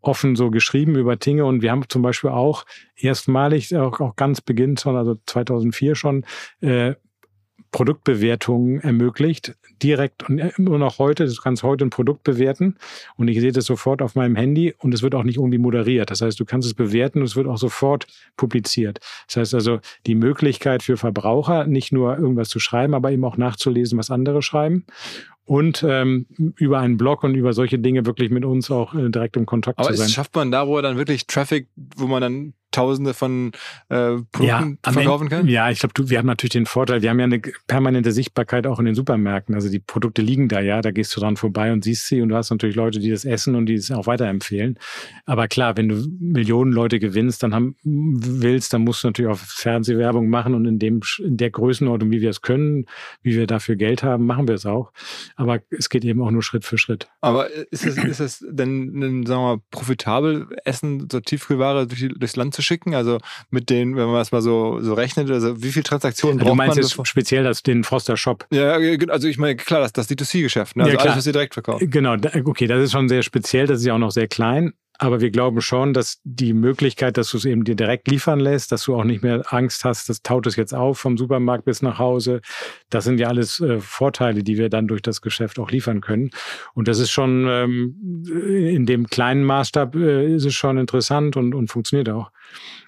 offen so geschrieben über Dinge und wir haben zum Beispiel auch erstmalig, auch, auch ganz beginnt schon, also 2004 schon, äh, Produktbewertungen ermöglicht, direkt und immer noch heute, du kannst heute ein Produkt bewerten und ich sehe das sofort auf meinem Handy und es wird auch nicht irgendwie moderiert. Das heißt, du kannst es bewerten und es wird auch sofort publiziert. Das heißt also, die Möglichkeit für Verbraucher, nicht nur irgendwas zu schreiben, aber eben auch nachzulesen, was andere schreiben und ähm, über einen Blog und über solche Dinge wirklich mit uns auch äh, direkt im Kontakt Aber zu sein. Aber schafft man da, wo er dann wirklich Traffic, wo man dann Tausende von äh, Produkten ja, verkaufen kann? Ja, ich glaube, wir haben natürlich den Vorteil, wir haben ja eine permanente Sichtbarkeit auch in den Supermärkten. Also die Produkte liegen da ja, da gehst du dran vorbei und siehst sie und du hast natürlich Leute, die das essen und die es auch weiterempfehlen. Aber klar, wenn du Millionen Leute gewinnst, dann haben, willst, dann musst du natürlich auch Fernsehwerbung machen und in dem in der Größenordnung, wie wir es können, wie wir dafür Geld haben, machen wir es auch. Aber es geht eben auch nur Schritt für Schritt. Aber ist es, ist es denn, sagen wir mal, profitabel, Essen, so Tiefkühlware durch, durchs Land zu schicken? Also mit den, wenn man es mal so, so rechnet, also wie viel Transaktionen braucht man? Du meinst jetzt speziell das, den Froster Shop? Ja, also ich meine, klar, das, das D2C-Geschäft, ne? also ja, alles, was ihr direkt verkauft. Genau, okay, das ist schon sehr speziell, das ist ja auch noch sehr klein. Aber wir glauben schon, dass die Möglichkeit, dass du es eben dir direkt liefern lässt, dass du auch nicht mehr Angst hast, das taut es jetzt auf vom Supermarkt bis nach Hause. Das sind ja alles äh, Vorteile, die wir dann durch das Geschäft auch liefern können. Und das ist schon ähm, in dem kleinen Maßstab äh, ist es schon interessant und, und funktioniert auch.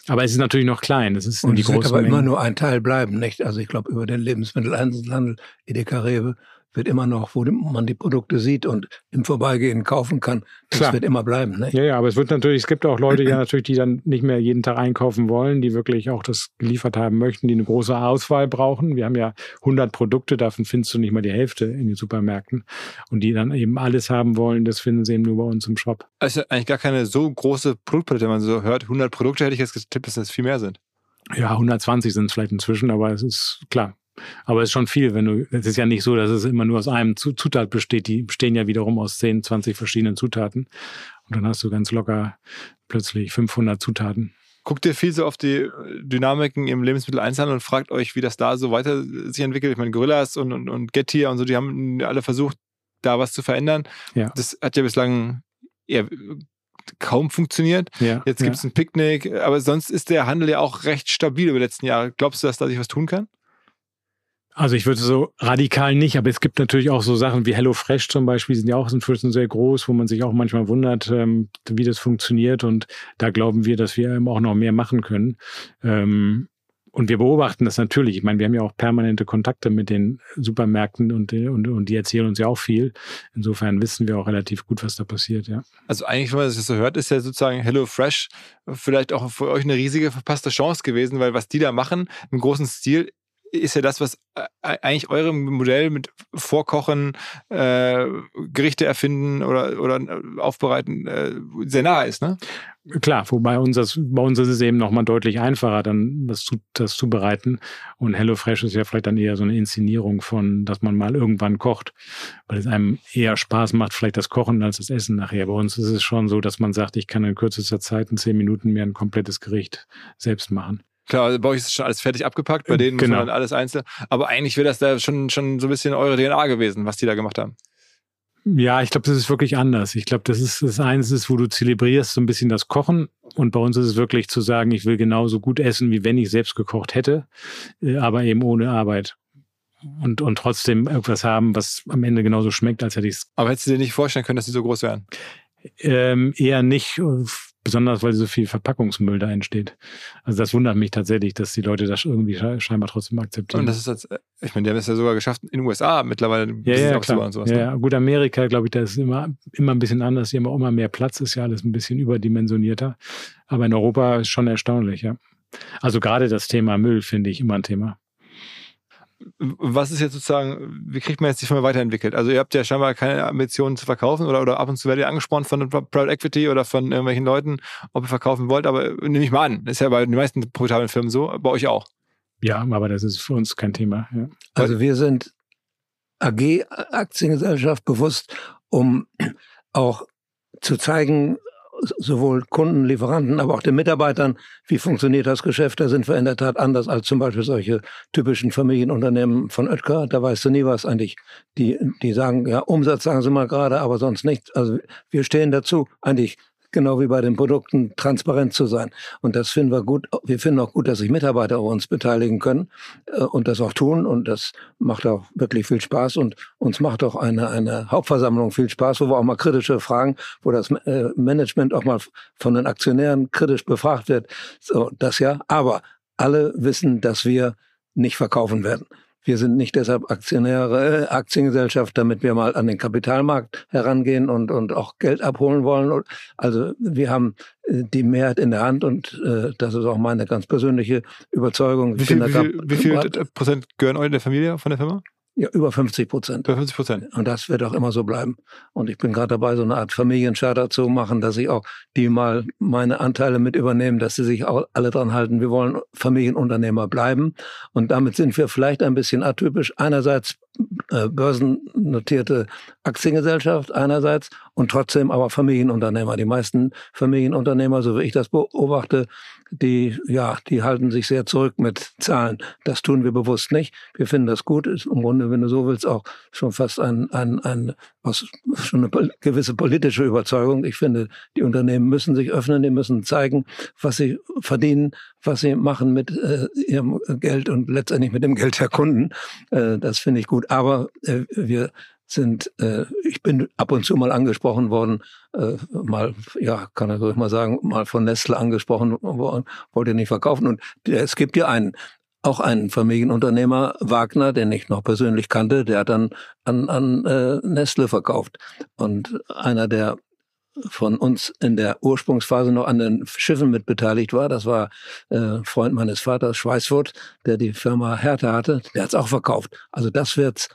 Aber es ist natürlich noch klein. Es ist und die es wird aber Mengen. immer nur ein Teil bleiben, nicht? Also ich glaube, über den Lebensmitteleinzelhandel, Edeka Rewe, wird immer noch, wo man die Produkte sieht und im Vorbeigehen kaufen kann. Das Klar. wird immer bleiben. Ne? Ja, ja, aber es wird natürlich, es gibt auch Leute, ja natürlich, die dann nicht mehr jeden Tag einkaufen wollen, die wirklich auch das geliefert haben möchten, die eine große Auswahl brauchen. Wir haben ja 100 Produkte, davon findest du nicht mal die Hälfte in den Supermärkten. Und die dann eben alles haben wollen, das finden sie eben nur bei uns im Shop. Also eigentlich gar keine so große Produktpalette, wenn man so hört. 100 Produkte hätte ich jetzt getippt, dass das viel mehr sind. Ja, 120 sind es vielleicht inzwischen, aber es ist klar, aber es ist schon viel, wenn du, es ist ja nicht so, dass es immer nur aus einem Zutat besteht. Die bestehen ja wiederum aus 10, 20 verschiedenen Zutaten. Und dann hast du ganz locker plötzlich 500 Zutaten. Guckt ihr viel so auf die Dynamiken im Lebensmitteleinzelhandel und fragt euch, wie das da so weiter sich entwickelt? Ich meine, Gorillas und, und, und Getir und so, die haben alle versucht, da was zu verändern. Ja. Das hat ja bislang eher kaum funktioniert. Ja, Jetzt gibt es ja. ein Picknick, aber sonst ist der Handel ja auch recht stabil über die letzten Jahre. Glaubst du, dass da sich was tun kann? Also ich würde so radikal nicht, aber es gibt natürlich auch so Sachen wie HelloFresh zum Beispiel, die sind ja auch inzwischen sehr groß, wo man sich auch manchmal wundert, ähm, wie das funktioniert. Und da glauben wir, dass wir eben auch noch mehr machen können. Ähm, und wir beobachten das natürlich. Ich meine, wir haben ja auch permanente Kontakte mit den Supermärkten und, und, und die erzählen uns ja auch viel. Insofern wissen wir auch relativ gut, was da passiert, ja. Also eigentlich, wenn man das so hört, ist ja sozusagen HelloFresh vielleicht auch für euch eine riesige verpasste Chance gewesen, weil was die da machen, im großen Stil, ist ja das, was äh, eigentlich eurem Modell mit Vorkochen, äh, Gerichte erfinden oder, oder äh, aufbereiten äh, sehr nahe ist, ne? Klar, wobei uns das, bei uns ist es eben nochmal deutlich einfacher, dann das, zu, das zubereiten. Und HelloFresh ist ja vielleicht dann eher so eine Inszenierung von, dass man mal irgendwann kocht, weil es einem eher Spaß macht, vielleicht das Kochen als das Essen nachher. Bei uns ist es schon so, dass man sagt, ich kann in kürzester Zeit in zehn Minuten mir ein komplettes Gericht selbst machen. Klar, bei euch ist schon alles fertig abgepackt, bei denen genau. muss man dann alles einzeln. Aber eigentlich wäre das da schon, schon so ein bisschen eure DNA gewesen, was die da gemacht haben. Ja, ich glaube, das ist wirklich anders. Ich glaube, das ist das eins ist, wo du zelebrierst so ein bisschen das Kochen. Und bei uns ist es wirklich zu sagen, ich will genauso gut essen, wie wenn ich selbst gekocht hätte, äh, aber eben ohne Arbeit. Und, und trotzdem irgendwas haben, was am Ende genauso schmeckt, als hätte ich es. Aber hättest du dir nicht vorstellen können, dass die so groß wären? Ähm, eher nicht Besonders, weil so viel Verpackungsmüll da entsteht. Also das wundert mich tatsächlich, dass die Leute das irgendwie scheinbar trotzdem akzeptieren. Und das ist jetzt, ich meine, die haben es ja sogar geschafft in den USA mittlerweile. Ja, ja, klar. Und sowas, ja, ne? gut, Amerika, glaube ich, da ist immer, immer ein bisschen anders. Die haben auch immer mehr Platz, ist ja alles ein bisschen überdimensionierter. Aber in Europa ist schon erstaunlich, ja. Also gerade das Thema Müll finde ich immer ein Thema. Was ist jetzt sozusagen, wie kriegt man jetzt die Firma weiterentwickelt? Also ihr habt ja scheinbar keine Ambitionen zu verkaufen oder, oder ab und zu werdet ihr angesprochen von Private Equity oder von irgendwelchen Leuten, ob ihr verkaufen wollt, aber nehme ich mal an, ist ja bei den meisten profitablen Firmen so, bei euch auch. Ja, aber das ist für uns kein Thema. Ja. Also wir sind AG Aktiengesellschaft bewusst, um auch zu zeigen, sowohl Kunden, Lieferanten, aber auch den Mitarbeitern, wie funktioniert das Geschäft. Da sind wir in der Tat anders als zum Beispiel solche typischen Familienunternehmen von Oetker. Da weißt du nie was eigentlich. Die, die sagen, ja, Umsatz sagen sie mal gerade, aber sonst nichts. Also wir stehen dazu. Eigentlich genau wie bei den Produkten, transparent zu sein. Und das finden wir gut. Wir finden auch gut, dass sich Mitarbeiter uns beteiligen können äh, und das auch tun. Und das macht auch wirklich viel Spaß. Und uns macht auch eine, eine Hauptversammlung viel Spaß, wo wir auch mal kritische Fragen, wo das äh, Management auch mal von den Aktionären kritisch befragt wird. So, das ja. Aber alle wissen, dass wir nicht verkaufen werden. Wir sind nicht deshalb Aktionäre, äh, Aktiengesellschaft, damit wir mal an den Kapitalmarkt herangehen und, und auch Geld abholen wollen. Also wir haben äh, die Mehrheit in der Hand und äh, das ist auch meine ganz persönliche Überzeugung. Wie viel, wie viel, wie viel Prozent gehören euch der Familie von der Firma? Ja, über 50 Prozent. Über 50 Prozent. Und das wird auch immer so bleiben. Und ich bin gerade dabei, so eine Art Familiencharter zu machen, dass ich auch die mal meine Anteile mit übernehmen, dass sie sich auch alle dran halten. Wir wollen Familienunternehmer bleiben. Und damit sind wir vielleicht ein bisschen atypisch. Einerseits börsennotierte Aktiengesellschaft einerseits und trotzdem aber Familienunternehmer. Die meisten Familienunternehmer, so wie ich das beobachte, die, ja, die halten sich sehr zurück mit Zahlen. Das tun wir bewusst nicht. Wir finden das gut. Ist im Grunde, wenn du so willst, auch schon fast ein, ein, ein, was, schon eine gewisse politische Überzeugung. Ich finde, die Unternehmen müssen sich öffnen, die müssen zeigen, was sie verdienen, was sie machen mit äh, ihrem Geld und letztendlich mit dem Geld der Kunden. Äh, das finde ich gut. Aber äh, wir sind, äh, ich bin ab und zu mal angesprochen worden, äh, mal, ja, kann ich mal sagen, mal von Nestle angesprochen worden, wollt ihr nicht verkaufen. Und es gibt ja einen, auch einen Familienunternehmer, Wagner, den ich noch persönlich kannte, der hat dann an, an äh, Nestle verkauft. Und einer, der von uns in der Ursprungsphase noch an den Schiffen mit beteiligt war. Das war äh, Freund meines Vaters, Schweißfurt, der die Firma Hertha hatte. Der hat es auch verkauft. Also das wird's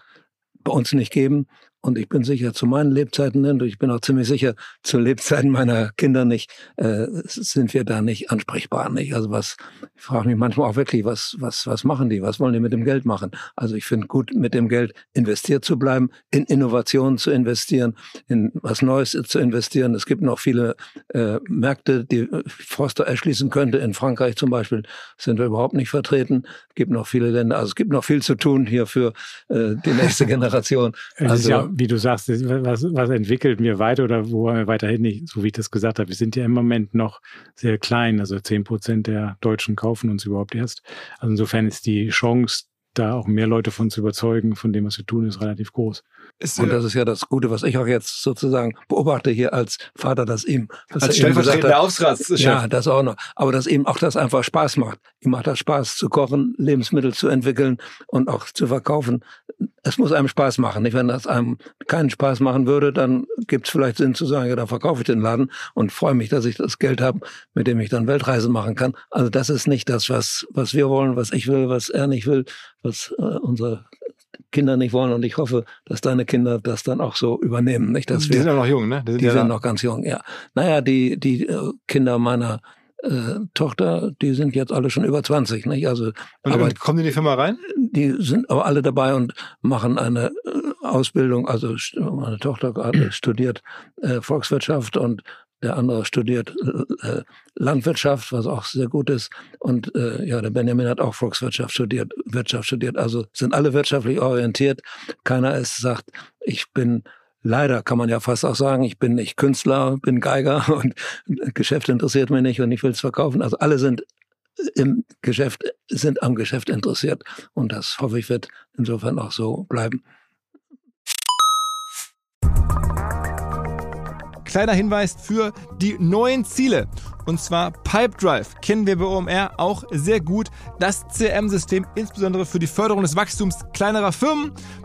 bei uns nicht geben. Und ich bin sicher, zu meinen Lebzeiten, und ich bin auch ziemlich sicher, zu Lebzeiten meiner Kinder nicht, äh, sind wir da nicht ansprechbar. Nicht? Also was, ich frage mich manchmal auch wirklich, was, was, was machen die? Was wollen die mit dem Geld machen? Also ich finde gut, mit dem Geld investiert zu bleiben, in Innovationen zu investieren, in was Neues zu investieren. Es gibt noch viele äh, Märkte, die Forster erschließen könnte. In Frankreich zum Beispiel sind wir überhaupt nicht vertreten. Es gibt noch viele Länder. Also es gibt noch viel zu tun hier für äh, die nächste Generation. Also, wie du sagst, was, was entwickelt mir weiter oder wo wir weiterhin nicht, so wie ich das gesagt habe, wir sind ja im Moment noch sehr klein, also zehn Prozent der Deutschen kaufen uns überhaupt erst. Also insofern ist die Chance, da auch mehr Leute von zu überzeugen, von dem, was wir tun, ist relativ groß. Ist, und das ist ja das Gute, was ich auch jetzt sozusagen beobachte hier als Vater, dass ihm dass als stellvertretender Aufsichtsratschef. Ja, das auch noch. Aber dass ihm auch das einfach Spaß macht. Ihm macht das Spaß zu kochen, Lebensmittel zu entwickeln und auch zu verkaufen. Es muss einem Spaß machen. Nicht? Wenn das einem keinen Spaß machen würde, dann gibt es vielleicht Sinn zu sagen, ja, dann verkaufe ich den Laden und freue mich, dass ich das Geld habe, mit dem ich dann Weltreisen machen kann. Also das ist nicht das, was, was wir wollen, was ich will, was er nicht will, was äh, unsere Kinder nicht wollen. Und ich hoffe, dass deine Kinder das dann auch so übernehmen. Nicht, dass die wir, sind ja noch jung, ne? Die sind, die ja sind noch ganz jung, ja. Naja, die, die äh, Kinder meiner äh, Tochter, die sind jetzt alle schon über 20, nicht? Also, und, aber und kommen die in die Firma rein? Die sind aber alle dabei und machen eine äh, Ausbildung. Also meine Tochter gerade studiert äh, Volkswirtschaft und der andere studiert äh, äh, Landwirtschaft, was auch sehr gut ist. Und äh, ja, der Benjamin hat auch Volkswirtschaft studiert, Wirtschaft studiert. Also sind alle wirtschaftlich orientiert. Keiner ist sagt, ich bin leider kann man ja fast auch sagen, ich bin nicht Künstler, bin Geiger und Geschäft interessiert mich nicht und ich will es verkaufen. Also alle sind im Geschäft, sind am Geschäft interessiert. Und das hoffe ich wird insofern auch so bleiben. kleiner Hinweis für die neuen Ziele. und zwar Pipedrive. Kennen wir bei OMR auch sehr gut. Das CRM-System insbesondere für die Förderung des Wachstums kleinerer Firmen.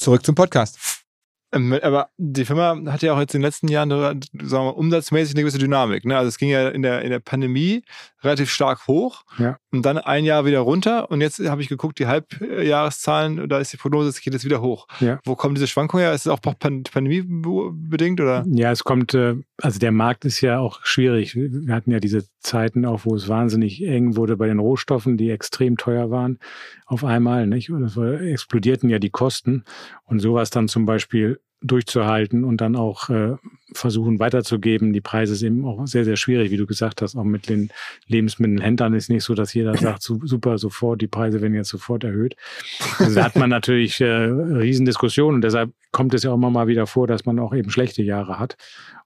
Zurück zum Podcast. Ähm, aber die Firma hat ja auch jetzt in den letzten Jahren sagen wir, umsatzmäßig eine gewisse Dynamik. Ne? Also es ging ja in der, in der Pandemie relativ stark hoch ja. Und dann ein Jahr wieder runter. Und jetzt habe ich geguckt, die Halbjahreszahlen, da ist die Prognose, es geht jetzt wieder hoch. Ja. Wo kommen diese Schwankungen her? Ist es auch pandemiebedingt oder? Ja, es kommt, äh, also der Markt ist ja auch schwierig. Wir hatten ja diese Zeiten auch, wo es wahnsinnig eng wurde bei den Rohstoffen, die extrem teuer waren auf einmal, nicht? Und es explodierten ja die Kosten. Und sowas dann zum Beispiel durchzuhalten und dann auch äh, versuchen weiterzugeben. Die Preise sind eben auch sehr, sehr schwierig, wie du gesagt hast. Auch mit den Lebensmittelhändlern ist nicht so, dass jeder sagt, super, sofort, die Preise werden jetzt sofort erhöht. Also da hat man natürlich äh, Riesendiskussionen und deshalb kommt es ja auch immer mal wieder vor, dass man auch eben schlechte Jahre hat.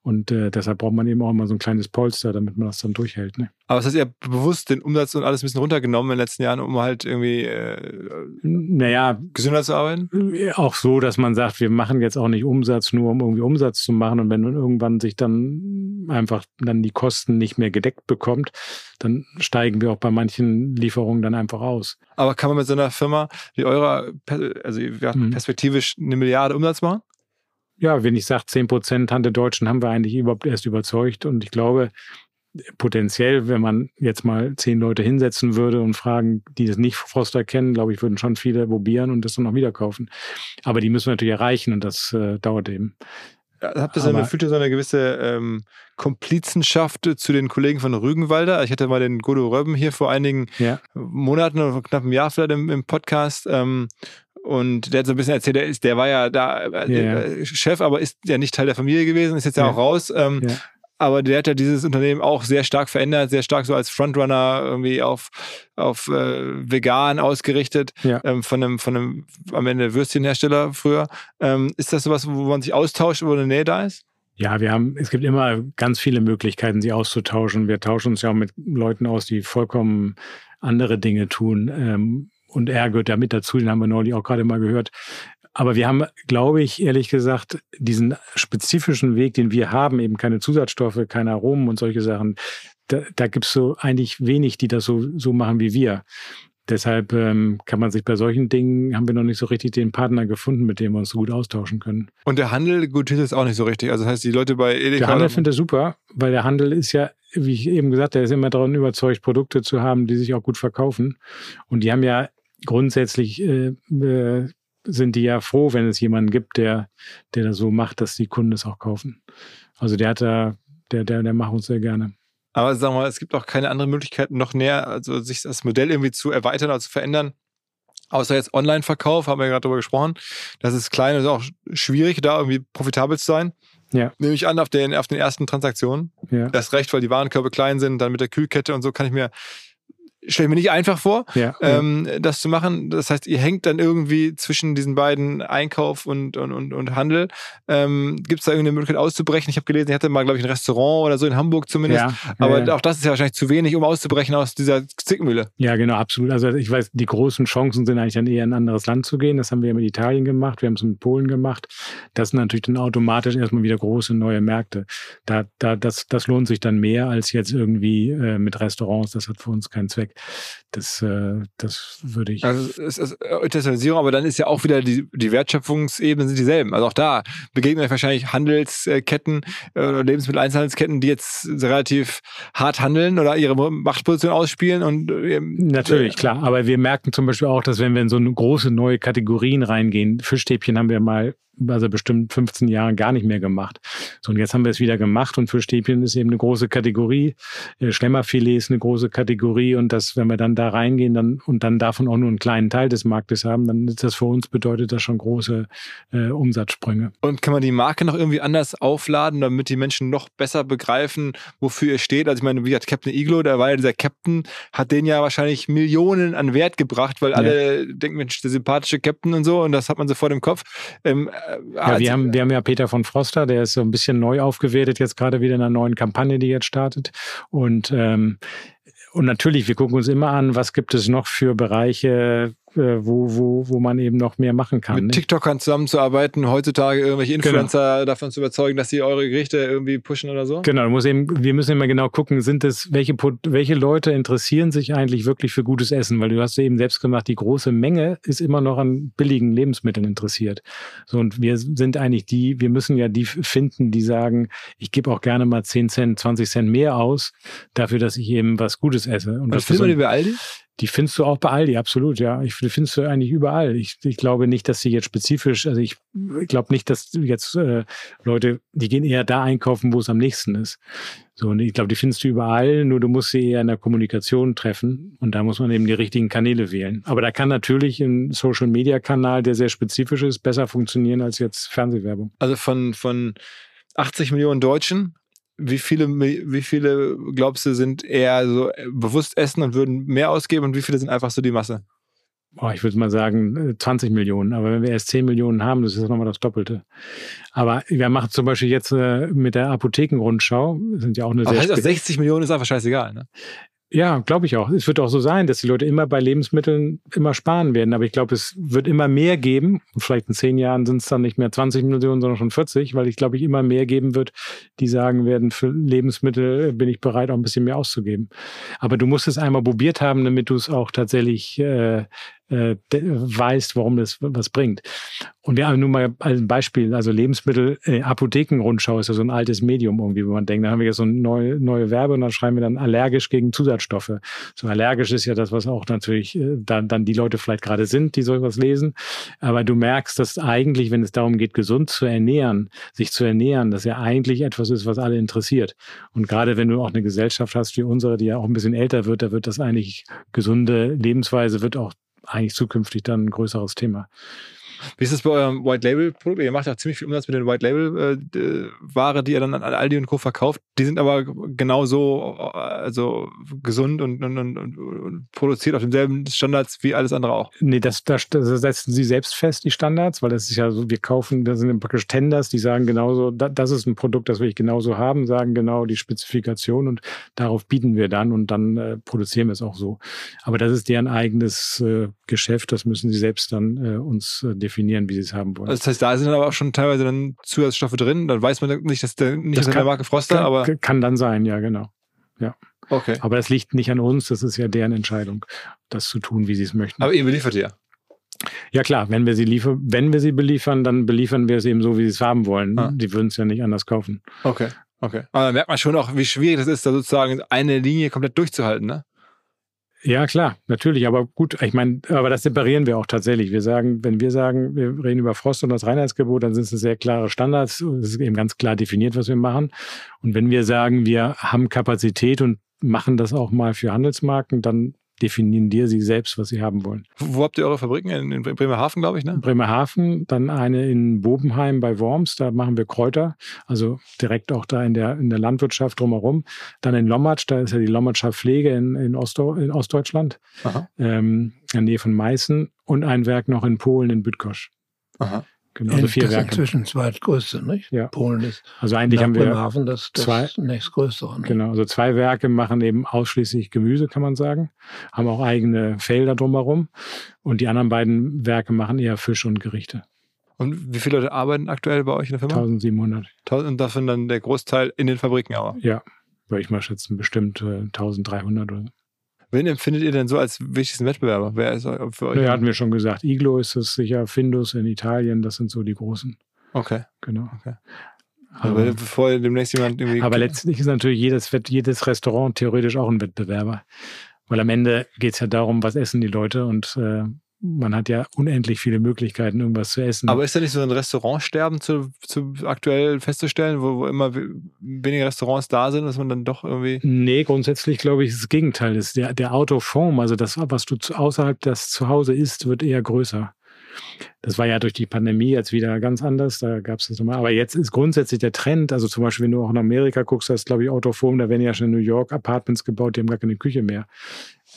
Und äh, deshalb braucht man eben auch immer so ein kleines Polster, damit man das dann durchhält. Ne? Aber das heißt, ihr habt bewusst den Umsatz und alles ein bisschen runtergenommen in den letzten Jahren, um halt irgendwie äh, naja, gesünder zu arbeiten? Auch so, dass man sagt, wir machen jetzt auch nicht Umsatz, nur um irgendwie Umsatz zu machen. Und wenn irgendwann sich dann einfach dann die Kosten nicht mehr gedeckt bekommt, dann steigen wir auch bei manchen Lieferungen dann einfach aus. Aber kann man mit so einer Firma wie eurer, also mhm. perspektivisch eine Milliarde Umsatz machen? Ja, wenn ich sage, 10 Prozent der Deutschen haben wir eigentlich überhaupt erst überzeugt. Und ich glaube, potenziell, wenn man jetzt mal zehn Leute hinsetzen würde und fragen, die das nicht Froster kennen, glaube ich, würden schon viele probieren und das dann auch wieder kaufen. Aber die müssen wir natürlich erreichen und das äh, dauert eben. Habt ihr so eine, fühlt ihr so eine gewisse ähm, Komplizenschaft zu den Kollegen von Rügenwalder? Ich hatte mal den Godo Röben hier vor einigen ja. Monaten oder knapp einem Jahr vielleicht im, im Podcast. Ähm, und der hat so ein bisschen erzählt, der, ist, der war ja da äh, ja. Chef, aber ist ja nicht Teil der Familie gewesen, ist jetzt ja, ja auch raus. Ähm, ja. Aber der hat ja dieses Unternehmen auch sehr stark verändert, sehr stark so als Frontrunner irgendwie auf, auf äh, vegan ausgerichtet, ähm, von einem, von einem am Ende Würstchenhersteller früher. Ähm, ist das sowas, wo man sich austauscht, wo eine Nähe da ist? Ja, wir haben, es gibt immer ganz viele Möglichkeiten, sie auszutauschen. Wir tauschen uns ja auch mit Leuten aus, die vollkommen andere Dinge tun. Und er gehört ja mit dazu, den haben wir neulich auch gerade mal gehört. Aber wir haben, glaube ich, ehrlich gesagt, diesen spezifischen Weg, den wir haben, eben keine Zusatzstoffe, keine Aromen und solche Sachen, da, da gibt es so eigentlich wenig, die das so, so machen wie wir. Deshalb ähm, kann man sich bei solchen Dingen, haben wir noch nicht so richtig den Partner gefunden, mit dem wir uns so gut austauschen können. Und der Handel gutiert es auch nicht so richtig. Also das heißt, die Leute bei Edeka... Der Handel findet es super, weil der Handel ist ja, wie ich eben gesagt, der ist immer daran überzeugt, Produkte zu haben, die sich auch gut verkaufen. Und die haben ja grundsätzlich äh, äh, sind die ja froh, wenn es jemanden gibt, der, der das so macht, dass die Kunden es auch kaufen. Also der hat da, der, der, der macht uns sehr gerne. Aber sagen wir mal, es gibt auch keine andere Möglichkeit, noch näher, also sich das Modell irgendwie zu erweitern oder zu verändern. Außer jetzt Online-Verkauf, haben wir ja gerade darüber gesprochen. Das ist klein und ist auch schwierig, da irgendwie profitabel zu sein. Ja. Nehme ich an, auf den, auf den ersten Transaktionen. Ja. Das recht, weil die Warenkörbe klein sind, dann mit der Kühlkette und so kann ich mir stelle ich mir nicht einfach vor, ja, ähm, ja. das zu machen. Das heißt, ihr hängt dann irgendwie zwischen diesen beiden Einkauf und, und, und, und Handel. Ähm, Gibt es da irgendeine Möglichkeit auszubrechen? Ich habe gelesen, ich hatte mal, glaube ich, ein Restaurant oder so in Hamburg zumindest. Ja, aber auch das ist ja wahrscheinlich zu wenig, um auszubrechen aus dieser Zickmühle. Ja, genau, absolut. Also ich weiß, die großen Chancen sind eigentlich dann eher in ein anderes Land zu gehen. Das haben wir ja mit Italien gemacht, wir haben es mit Polen gemacht. Das sind natürlich dann automatisch erstmal wieder große neue Märkte. Da, da, das, das lohnt sich dann mehr als jetzt irgendwie äh, mit Restaurants. Das hat für uns keinen Zweck. Das, äh, das würde ich. Also es ist Internationalisierung, aber dann ist ja auch wieder die, die Wertschöpfungsebenen sind dieselben. Also auch da begegnen euch wahrscheinlich Handelsketten äh, oder Lebensmitteleinzelhandelsketten, die jetzt relativ hart handeln oder ihre Machtposition ausspielen und ähm, natürlich klar. Aber wir merken zum Beispiel auch, dass wenn wir in so eine große neue Kategorien reingehen, Fischstäbchen haben wir mal also bestimmt 15 Jahren gar nicht mehr gemacht. So, und jetzt haben wir es wieder gemacht und für Stäbchen ist eben eine große Kategorie. Äh, Schlemmerfilet ist eine große Kategorie und das, wenn wir dann da reingehen dann, und dann davon auch nur einen kleinen Teil des Marktes haben, dann ist das für uns bedeutet das schon große äh, Umsatzsprünge. Und kann man die Marke noch irgendwie anders aufladen, damit die Menschen noch besser begreifen, wofür ihr steht? Also ich meine, wie gesagt, Captain Iglo, der war ja dieser Captain, hat den ja wahrscheinlich Millionen an Wert gebracht, weil alle ja. denken, Mensch, der sympathische Captain und so und das hat man so vor dem Kopf. Ähm, ja, wir, also, haben, wir haben ja Peter von Froster, der ist so ein bisschen neu aufgewertet, jetzt gerade wieder in einer neuen Kampagne, die jetzt startet. Und ähm, und natürlich, wir gucken uns immer an, was gibt es noch für Bereiche, äh, wo, wo, wo man eben noch mehr machen kann. Mit nicht? TikTokern zusammenzuarbeiten, heutzutage irgendwelche genau. Influencer genau. davon zu überzeugen, dass sie eure Gerichte irgendwie pushen oder so? Genau, muss eben, wir müssen immer genau gucken, sind es, welche, welche Leute interessieren sich eigentlich wirklich für gutes Essen? Weil du hast eben selbst gemacht, die große Menge ist immer noch an billigen Lebensmitteln interessiert. So, und wir sind eigentlich die, wir müssen ja die finden, die sagen, ich gebe auch gerne mal 10 Cent, 20 Cent mehr aus, dafür, dass ich eben was Gutes esse. Und, und das findet man bei Aldi? Die findest du auch bei Aldi, absolut, ja. Ich die findest du eigentlich überall. Ich, ich glaube nicht, dass sie jetzt spezifisch, also ich, ich glaube nicht, dass jetzt äh, Leute, die gehen eher da einkaufen, wo es am nächsten ist. So, und ich glaube, die findest du überall, nur du musst sie eher in der Kommunikation treffen und da muss man eben die richtigen Kanäle wählen. Aber da kann natürlich ein Social Media Kanal, der sehr spezifisch ist, besser funktionieren als jetzt Fernsehwerbung. Also von, von 80 Millionen Deutschen wie viele, wie viele glaubst du, sind eher so äh, bewusst essen und würden mehr ausgeben und wie viele sind einfach so die Masse? Boah, ich würde mal sagen 20 äh, Millionen. Aber wenn wir erst 10 Millionen haben, das ist nochmal das Doppelte. Aber wir machen zum Beispiel jetzt äh, mit der Apothekenrundschau, sind ja auch eine Aber sehr heißt, 60 Millionen ist einfach scheißegal, ne? Ja, glaube ich auch. Es wird auch so sein, dass die Leute immer bei Lebensmitteln immer sparen werden. Aber ich glaube, es wird immer mehr geben. Vielleicht in zehn Jahren sind es dann nicht mehr 20 Millionen, sondern schon 40, weil ich glaube, ich immer mehr geben wird, die sagen werden, für Lebensmittel bin ich bereit, auch ein bisschen mehr auszugeben. Aber du musst es einmal probiert haben, damit du es auch tatsächlich äh, äh, weißt, warum das was bringt. Und wir haben nur mal als Beispiel, also Lebensmittel, äh, Apothekenrundschau ist ja so ein altes Medium irgendwie, wo man denkt, da haben wir jetzt so eine neue, neue Werbe und dann schreiben wir dann allergisch gegen Zusatzstoffe. So allergisch ist ja das, was auch natürlich äh, dann, dann die Leute vielleicht gerade sind, die sowas lesen. Aber du merkst, dass eigentlich, wenn es darum geht, gesund zu ernähren, sich zu ernähren, dass ja eigentlich etwas ist, was alle interessiert. Und gerade wenn du auch eine Gesellschaft hast wie unsere, die ja auch ein bisschen älter wird, da wird das eigentlich gesunde Lebensweise wird auch eigentlich zukünftig dann ein größeres Thema. Wie ist es bei eurem White Label Produkt? Ihr macht ja ziemlich viel Umsatz mit den White Label äh, Ware, die ihr dann an Aldi und Co. verkauft. Die sind aber genauso also gesund und, und, und, und produziert auf denselben Standards wie alles andere auch. Nee, das, das, das setzen sie selbst fest, die Standards, weil das ist ja so, wir kaufen, das sind praktisch Tenders, die sagen genauso, das ist ein Produkt, das will ich genauso haben, sagen genau die Spezifikation und darauf bieten wir dann und dann äh, produzieren wir es auch so. Aber das ist deren eigenes äh, Geschäft, das müssen sie selbst dann äh, uns äh, definieren, wie sie es haben wollen. Das heißt, da sind dann aber auch schon teilweise dann Zusatzstoffe drin. Dann weiß man nicht, dass der nicht das kann, der Marke Froster, kann, aber. Kann dann sein, ja, genau. Ja. Okay. Aber das liegt nicht an uns, das ist ja deren Entscheidung, das zu tun, wie sie es möchten. Aber ihr beliefert ja. Ja klar, wenn wir sie liefern, wenn wir sie beliefern, dann beliefern wir es eben so, wie sie es haben wollen. Ah. Die würden es ja nicht anders kaufen. Okay, okay. Aber dann merkt man schon auch, wie schwierig das ist, da sozusagen eine Linie komplett durchzuhalten, ne? Ja, klar, natürlich. Aber gut, ich meine, aber das separieren wir auch tatsächlich. Wir sagen, wenn wir sagen, wir reden über Frost und das Reinheitsgebot, dann sind es sehr klare Standards. Es ist eben ganz klar definiert, was wir machen. Und wenn wir sagen, wir haben Kapazität und machen das auch mal für Handelsmarken, dann definieren dir sie selbst, was sie haben wollen. Wo habt ihr eure Fabriken? In, in Bremerhaven, glaube ich, ne? Bremerhaven, dann eine in Bobenheim bei Worms, da machen wir Kräuter, also direkt auch da in der, in der Landwirtschaft drumherum. Dann in Lommatsch, da ist ja die Lommatscher Pflege in, in, Osto, in Ostdeutschland, ähm, in der Nähe von Meißen und ein Werk noch in Polen, in Bütkosch. Aha. Genau, also vier das Werke. inzwischen zweitgrößte, nicht? Ja. Polen ist. Also eigentlich haben wir Bremerhaven das, das zwei, nächstgrößere. Nicht? Genau, also zwei Werke machen eben ausschließlich Gemüse, kann man sagen. Haben auch eigene Felder drumherum. Und die anderen beiden Werke machen eher Fisch und Gerichte. Und wie viele Leute arbeiten aktuell bei euch in der Firma? 1700. Und davon dann der Großteil in den Fabriken aber? Ja, würde ich mal schätzen, bestimmt äh, 1300 oder so. Wen empfindet ihr denn so als wichtigsten Wettbewerber? Wer ist für euch? Ja, hatten wir schon gesagt. Iglo ist es sicher, Findus in Italien, das sind so die großen. Okay. Genau. Okay. Aber also, bevor demnächst jemand irgendwie. Aber letztlich ist natürlich jedes, jedes Restaurant theoretisch auch ein Wettbewerber. Weil am Ende geht es ja darum, was essen die Leute und äh, man hat ja unendlich viele Möglichkeiten, irgendwas zu essen. Aber ist da nicht so ein Restaurantsterben zu, zu aktuell festzustellen, wo, wo immer weniger Restaurants da sind, dass man dann doch irgendwie. Nee, grundsätzlich glaube ich, ist das Gegenteil. Ist der, der Autoform, also das, was du außerhalb des Zuhause isst, wird eher größer. Das war ja durch die Pandemie jetzt wieder ganz anders. Da gab es das nochmal. Aber jetzt ist grundsätzlich der Trend, also zum Beispiel, wenn du auch in Amerika guckst, da ist, glaube ich, Autoform, da werden ja schon in New York Apartments gebaut, die haben gar keine Küche mehr.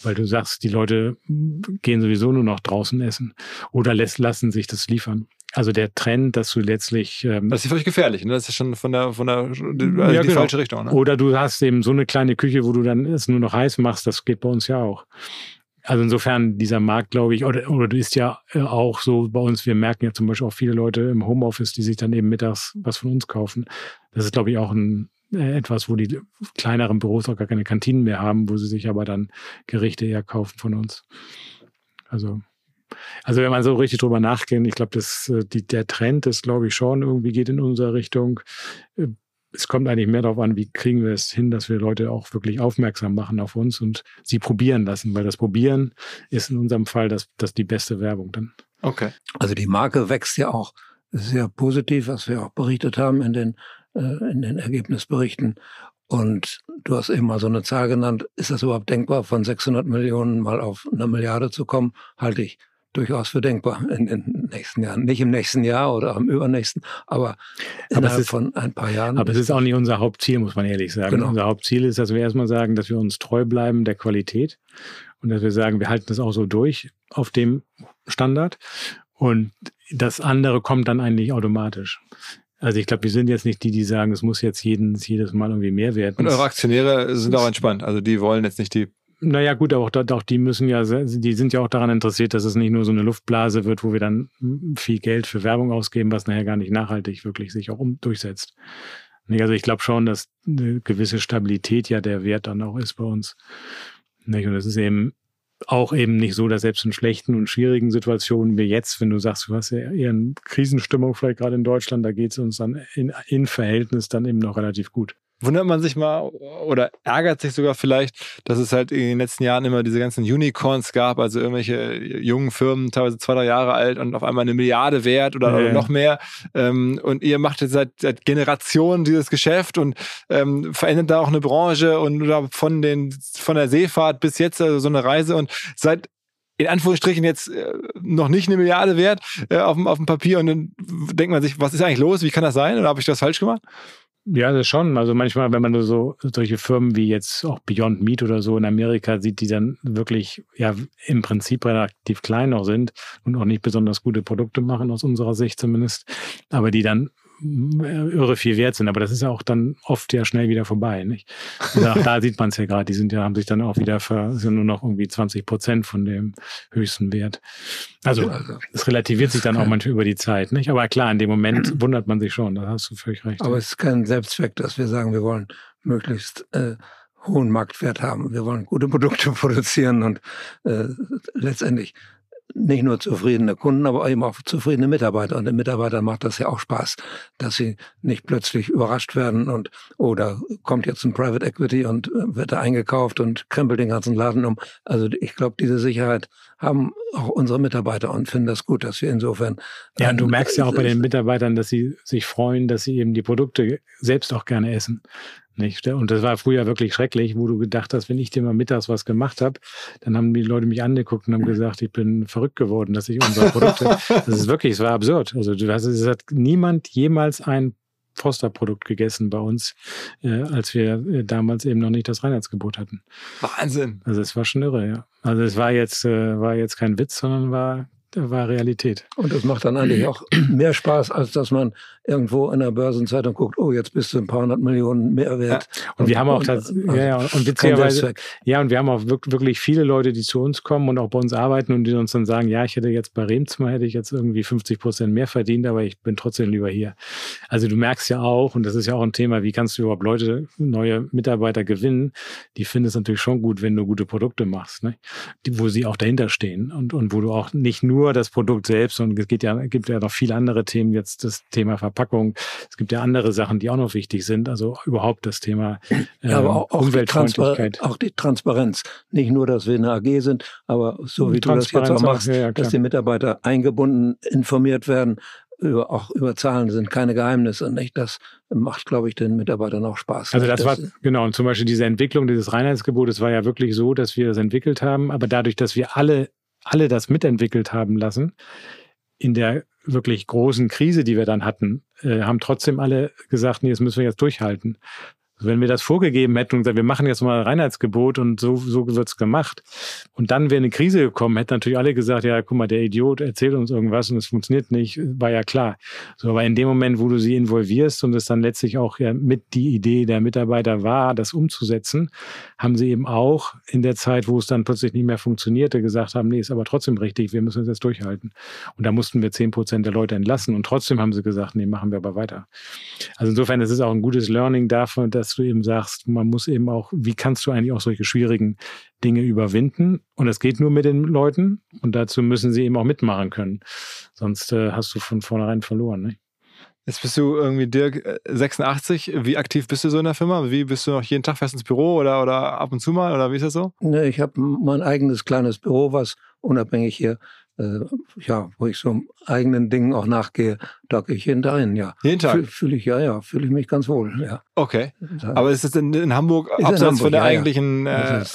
Weil du sagst, die Leute gehen sowieso nur noch draußen essen oder lassen sich das liefern. Also der Trend, dass du letztlich. Ähm, das ist völlig gefährlich, ne? Das ist schon von der, von der also ja, die genau. falsche Richtung. Ne? Oder du hast eben so eine kleine Küche, wo du dann es nur noch heiß machst, das geht bei uns ja auch. Also insofern dieser Markt, glaube ich, oder, oder du ist ja äh, auch so bei uns, wir merken ja zum Beispiel auch viele Leute im Homeoffice, die sich dann eben mittags was von uns kaufen. Das ist, glaube ich, auch ein, äh, etwas, wo die kleineren Büros auch gar keine Kantinen mehr haben, wo sie sich aber dann Gerichte eher kaufen von uns. Also, also wenn man so richtig drüber nachdenkt, ich glaube, das, äh, der Trend ist, glaube ich, schon irgendwie geht in unsere Richtung es kommt eigentlich mehr darauf an, wie kriegen wir es hin, dass wir Leute auch wirklich aufmerksam machen auf uns und sie probieren lassen, weil das Probieren ist in unserem Fall das, das die beste Werbung dann. Okay. Also die Marke wächst ja auch sehr positiv, was wir auch berichtet haben in den, äh, in den Ergebnisberichten. Und du hast eben mal so eine Zahl genannt. Ist das überhaupt denkbar, von 600 Millionen mal auf eine Milliarde zu kommen? Halte ich durchaus für denkbar in den nächsten Jahren. Nicht im nächsten Jahr oder am übernächsten, aber, aber innerhalb ist, von ein paar Jahren. Aber es ist auch nicht unser Hauptziel, muss man ehrlich sagen. Genau. Unser Hauptziel ist, dass wir erstmal sagen, dass wir uns treu bleiben der Qualität und dass wir sagen, wir halten das auch so durch auf dem Standard und das andere kommt dann eigentlich automatisch. Also ich glaube, wir sind jetzt nicht die, die sagen, es muss jetzt jeden, jedes Mal irgendwie mehr werden. Und eure Aktionäre sind auch entspannt. Also die wollen jetzt nicht die naja, gut, auch, auch die müssen ja, die sind ja auch daran interessiert, dass es nicht nur so eine Luftblase wird, wo wir dann viel Geld für Werbung ausgeben, was nachher gar nicht nachhaltig wirklich sich auch um, durchsetzt. Also ich glaube schon, dass eine gewisse Stabilität ja der Wert dann auch ist bei uns. Und es ist eben auch eben nicht so, dass selbst in schlechten und schwierigen Situationen wie jetzt, wenn du sagst, du hast ja eher eine Krisenstimmung vielleicht gerade in Deutschland, da geht es uns dann in, in Verhältnis dann eben noch relativ gut wundert man sich mal oder ärgert sich sogar vielleicht, dass es halt in den letzten Jahren immer diese ganzen Unicorns gab, also irgendwelche jungen Firmen, teilweise zwei, drei Jahre alt und auf einmal eine Milliarde wert oder, ja. oder noch mehr. Ähm, und ihr macht jetzt seit, seit Generationen dieses Geschäft und ähm, verändert da auch eine Branche und oder von den von der Seefahrt bis jetzt also so eine Reise und seit in Anführungsstrichen jetzt äh, noch nicht eine Milliarde wert äh, auf, dem, auf dem Papier und dann denkt man sich, was ist eigentlich los? Wie kann das sein? Oder habe ich das falsch gemacht? Ja, das schon. Also manchmal, wenn man so solche Firmen wie jetzt auch Beyond Meat oder so in Amerika sieht, die dann wirklich ja im Prinzip relativ klein noch sind und auch nicht besonders gute Produkte machen, aus unserer Sicht zumindest, aber die dann irre viel wert sind. Aber das ist ja auch dann oft ja schnell wieder vorbei. Nicht? Also auch da sieht man es ja gerade. Die sind ja, haben sich dann auch wieder für, sind nur noch irgendwie 20 Prozent von dem höchsten Wert. Also es relativiert sich dann auch manchmal über die Zeit. Nicht? Aber klar, in dem Moment wundert man sich schon. Da hast du völlig recht. Aber es ist kein Selbstzweck, dass wir sagen, wir wollen möglichst äh, hohen Marktwert haben. Wir wollen gute Produkte produzieren und äh, letztendlich nicht nur zufriedene Kunden, aber eben auch zufriedene Mitarbeiter. Und den Mitarbeitern macht das ja auch Spaß, dass sie nicht plötzlich überrascht werden und, oder oh, kommt jetzt ein Private Equity und äh, wird da eingekauft und krempelt den ganzen Laden um. Also ich glaube, diese Sicherheit haben auch unsere Mitarbeiter und finden das gut, dass wir insofern. Ja, und du merkst ja auch bei den Mitarbeitern, dass sie sich freuen, dass sie eben die Produkte selbst auch gerne essen. Nicht? Und das war früher wirklich schrecklich, wo du gedacht hast, wenn ich dir mal mittags was gemacht habe, dann haben die Leute mich angeguckt und haben gesagt, ich bin verrückt geworden, dass ich unsere Produkte. das ist wirklich, es war absurd. Also du hast, es hat niemand jemals ein Foster-Produkt gegessen bei uns, äh, als wir äh, damals eben noch nicht das Reinheitsgebot hatten. Wahnsinn. Also es war schon irre, ja. Also es war jetzt, äh, war jetzt kein Witz, sondern war war Realität. Und das macht dann eigentlich auch mehr Spaß, als dass man irgendwo in der Börsenzeitung guckt, oh, jetzt bist du ein paar hundert Millionen mehr wert. Ja. Und, und, wir haben auch tatsächlich, ja, ja, und witzigerweise, ja, und wir haben auch wirklich viele Leute, die zu uns kommen und auch bei uns arbeiten und die uns dann sagen, ja, ich hätte jetzt bei Remzimmer hätte ich jetzt irgendwie 50 Prozent mehr verdient, aber ich bin trotzdem lieber hier. Also du merkst ja auch, und das ist ja auch ein Thema, wie kannst du überhaupt Leute, neue Mitarbeiter gewinnen? Die finden es natürlich schon gut, wenn du gute Produkte machst, ne? Die, wo sie auch dahinter stehen und, und wo du auch nicht nur nur das Produkt selbst, sondern es geht ja, gibt ja noch viele andere Themen, jetzt das Thema Verpackung. Es gibt ja andere Sachen, die auch noch wichtig sind. Also überhaupt das Thema äh, ja, aber ähm, auch, auch Umweltfreundlichkeit. Die auch die Transparenz. Nicht nur, dass wir eine AG sind, aber so wie du das jetzt auch machst, auch, ja, dass die Mitarbeiter eingebunden, informiert werden, über, auch über Zahlen sind keine Geheimnisse. Nicht? Das macht, glaube ich, den Mitarbeitern auch Spaß. Also das, das war, genau, und zum Beispiel diese Entwicklung dieses Reinheitsgebotes war ja wirklich so, dass wir das entwickelt haben, aber dadurch, dass wir alle, alle das mitentwickelt haben lassen, in der wirklich großen Krise, die wir dann hatten, äh, haben trotzdem alle gesagt, nee, das müssen wir jetzt durchhalten. Wenn wir das vorgegeben hätten und gesagt, wir machen jetzt mal ein Reinheitsgebot und so, so wird's gemacht. Und dann wäre eine Krise gekommen, hätten natürlich alle gesagt, ja, guck mal, der Idiot erzählt uns irgendwas und es funktioniert nicht, war ja klar. So, aber in dem Moment, wo du sie involvierst und es dann letztlich auch ja mit die Idee der Mitarbeiter war, das umzusetzen, haben sie eben auch in der Zeit, wo es dann plötzlich nicht mehr funktionierte, gesagt haben, nee, ist aber trotzdem richtig, wir müssen es jetzt durchhalten. Und da mussten wir zehn Prozent der Leute entlassen und trotzdem haben sie gesagt, nee, machen wir aber weiter. Also insofern, das ist auch ein gutes Learning davon, dass dass du eben sagst, man muss eben auch, wie kannst du eigentlich auch solche schwierigen Dinge überwinden? Und das geht nur mit den Leuten und dazu müssen sie eben auch mitmachen können. Sonst äh, hast du von vornherein verloren. Ne? Jetzt bist du irgendwie Dirk 86. Wie aktiv bist du so in der Firma? Wie bist du noch jeden Tag fest ins Büro oder, oder ab und zu mal? Oder wie ist das so? Ne, ich habe mein eigenes kleines Büro, was unabhängig hier äh, ja, wo ich so eigenen Dingen auch nachgehe, da gehe ich jeden Tag hin, ja. Jeden Tag? Fühle ich, ja, ja, fühle ich mich ganz wohl, ja. Okay. Aber ist es in, in Hamburg, ist abseits in Hamburg, von der ja, eigentlichen... Ja. Äh,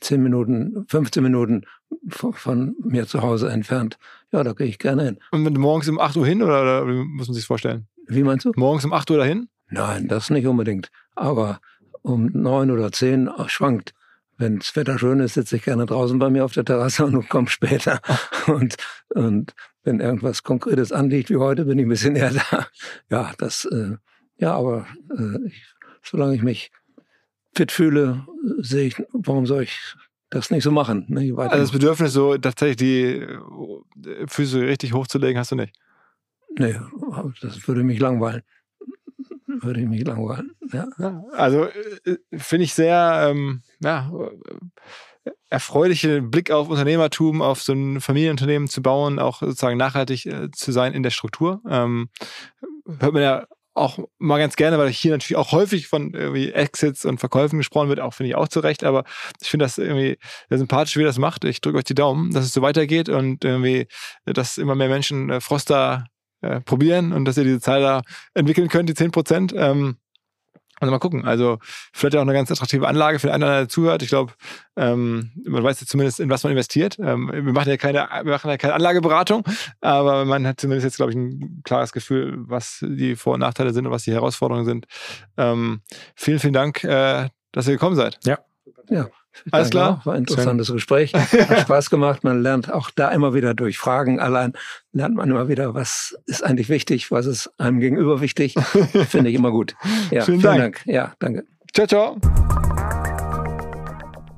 zehn Minuten, 15 Minuten von, von, mir zu Hause entfernt. Ja, da gehe ich gerne hin. Und morgens um 8 Uhr hin oder, oder wie muss man sich vorstellen? Wie meinst du? Morgens um 8 Uhr dahin? Nein, das nicht unbedingt. Aber um 9 oder 10 schwankt wenn das Wetter schön ist, sitze ich gerne draußen bei mir auf der Terrasse und komme später. Und, und wenn irgendwas Konkretes anliegt wie heute, bin ich ein bisschen eher da. Ja, das, äh, ja, aber äh, ich, solange ich mich fit fühle, sehe ich, warum soll ich das nicht so machen? Ne? Also das Bedürfnis, so tatsächlich die äh, Füße richtig hochzulegen, hast du nicht? Nee, das würde mich langweilen würde ich mich langweilen. Ja. also äh, finde ich sehr ähm, ja, erfreuliche Blick auf Unternehmertum, auf so ein Familienunternehmen zu bauen, auch sozusagen nachhaltig äh, zu sein in der Struktur. Ähm, hört man ja auch mal ganz gerne, weil hier natürlich auch häufig von irgendwie Exits und Verkäufen gesprochen wird, auch finde ich auch zu Recht, aber ich finde das irgendwie sehr sympathisch, wie ihr das macht. Ich drücke euch die Daumen, dass es so weitergeht und irgendwie, dass immer mehr Menschen äh, Froster äh, probieren und dass ihr diese Zahl da entwickeln könnt, die 10 Prozent. Ähm, also mal gucken. Also vielleicht auch eine ganz attraktive Anlage für den einen, der zuhört. Ich glaube, ähm, man weiß ja zumindest, in was man investiert. Ähm, wir machen ja keine, wir machen ja keine Anlageberatung, aber man hat zumindest jetzt, glaube ich, ein klares Gefühl, was die Vor- und Nachteile sind und was die Herausforderungen sind. Ähm, vielen, vielen Dank, äh, dass ihr gekommen seid. Ja. Ja, alles klar. Auch. War ein interessantes Gespräch. Hat Spaß gemacht. Man lernt auch da immer wieder durch Fragen allein, lernt man immer wieder, was ist eigentlich wichtig, was ist einem gegenüber wichtig. Finde ich immer gut. Ja, vielen, vielen Dank. Dank. Ja, danke. Ciao, ciao.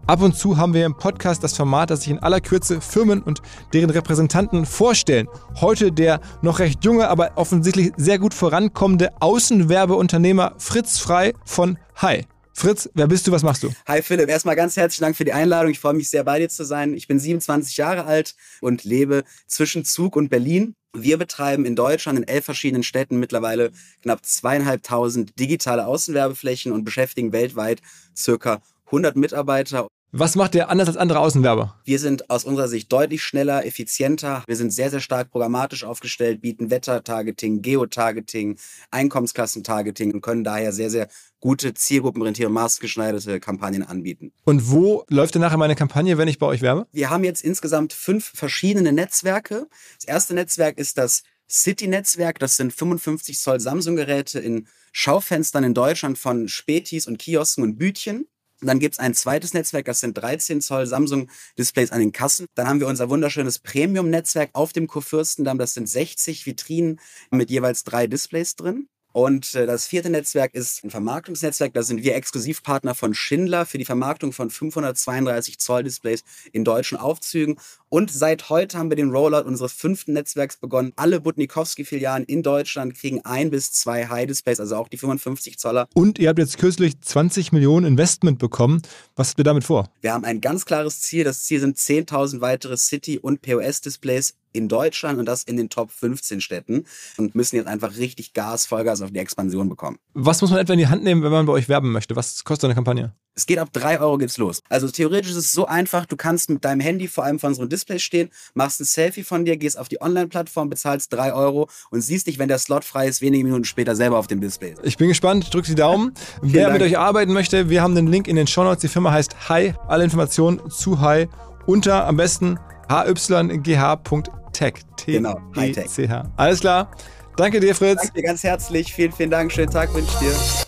Ab und zu haben wir im Podcast das Format, dass sich in aller Kürze Firmen und deren Repräsentanten vorstellen. Heute der noch recht junge, aber offensichtlich sehr gut vorankommende Außenwerbeunternehmer Fritz Frei von Hi. Fritz, wer bist du, was machst du? Hi Philipp, erstmal ganz herzlichen Dank für die Einladung. Ich freue mich sehr bei dir zu sein. Ich bin 27 Jahre alt und lebe zwischen Zug und Berlin. Wir betreiben in Deutschland in elf verschiedenen Städten mittlerweile knapp zweieinhalbtausend digitale Außenwerbeflächen und beschäftigen weltweit circa 100 Mitarbeiter. Was macht ihr anders als andere Außenwerber? Wir sind aus unserer Sicht deutlich schneller, effizienter. Wir sind sehr, sehr stark programmatisch aufgestellt, bieten Wetter-Targeting, Geotargeting, Einkommensklassentargeting und können daher sehr, sehr gute zielgruppenorientierte, maßgeschneiderte Kampagnen anbieten. Und wo läuft denn nachher meine Kampagne, wenn ich bei euch werbe? Wir haben jetzt insgesamt fünf verschiedene Netzwerke. Das erste Netzwerk ist das City-Netzwerk. Das sind 55 Zoll Samsung-Geräte in Schaufenstern in Deutschland von Spätis und Kiosken und Bütchen. Dann gibt's ein zweites Netzwerk, das sind 13 Zoll Samsung-Displays an den Kassen. Dann haben wir unser wunderschönes Premium-Netzwerk auf dem Kurfürstendamm. Das sind 60 Vitrinen mit jeweils drei Displays drin. Und äh, das vierte Netzwerk ist ein Vermarktungsnetzwerk. Da sind wir Exklusivpartner von Schindler für die Vermarktung von 532 Zoll Displays in deutschen Aufzügen. Und seit heute haben wir den Rollout unseres fünften Netzwerks begonnen. Alle Butnikowski-Filialen in Deutschland kriegen ein bis zwei High-Displays, also auch die 55 Zoller. Und ihr habt jetzt kürzlich 20 Millionen Investment bekommen. Was habt ihr damit vor? Wir haben ein ganz klares Ziel. Das Ziel sind 10.000 weitere City- und POS-Displays in Deutschland und das in den Top 15 Städten und müssen jetzt einfach richtig Gas, Vollgas auf die Expansion bekommen. Was muss man etwa in die Hand nehmen, wenn man bei euch werben möchte? Was kostet eine Kampagne? Es geht ab 3 Euro geht's los. Also theoretisch ist es so einfach, du kannst mit deinem Handy vor einem von so einem Display stehen, machst ein Selfie von dir, gehst auf die Online-Plattform, bezahlst 3 Euro und siehst dich, wenn der Slot frei ist, wenige Minuten später selber auf dem Display. Ich bin gespannt, drückt die Daumen. Wer Dank. mit euch arbeiten möchte, wir haben den Link in den Show Notes. Die Firma heißt Hi. Alle Informationen zu Hi unter am besten hygh.tech. Genau, Hightech. T-E-C-H. Alles klar. Danke dir, Fritz. Danke dir ganz herzlich. Vielen, vielen Dank. Schönen Tag wünsche ich dir.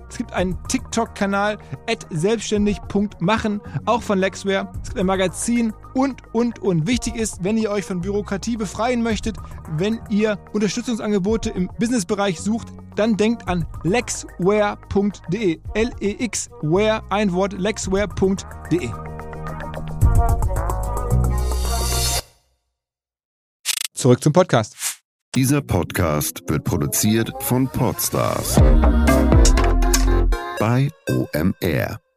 Es gibt einen TikTok-Kanal selbstständig.machen, auch von Lexware. Es gibt ein Magazin und, und, und. Wichtig ist, wenn ihr euch von Bürokratie befreien möchtet, wenn ihr Unterstützungsangebote im Businessbereich sucht, dann denkt an lexware.de. L-E-X-Ware, ein Wort, lexware.de. Zurück zum Podcast. Dieser Podcast wird produziert von Podstars bei OMR.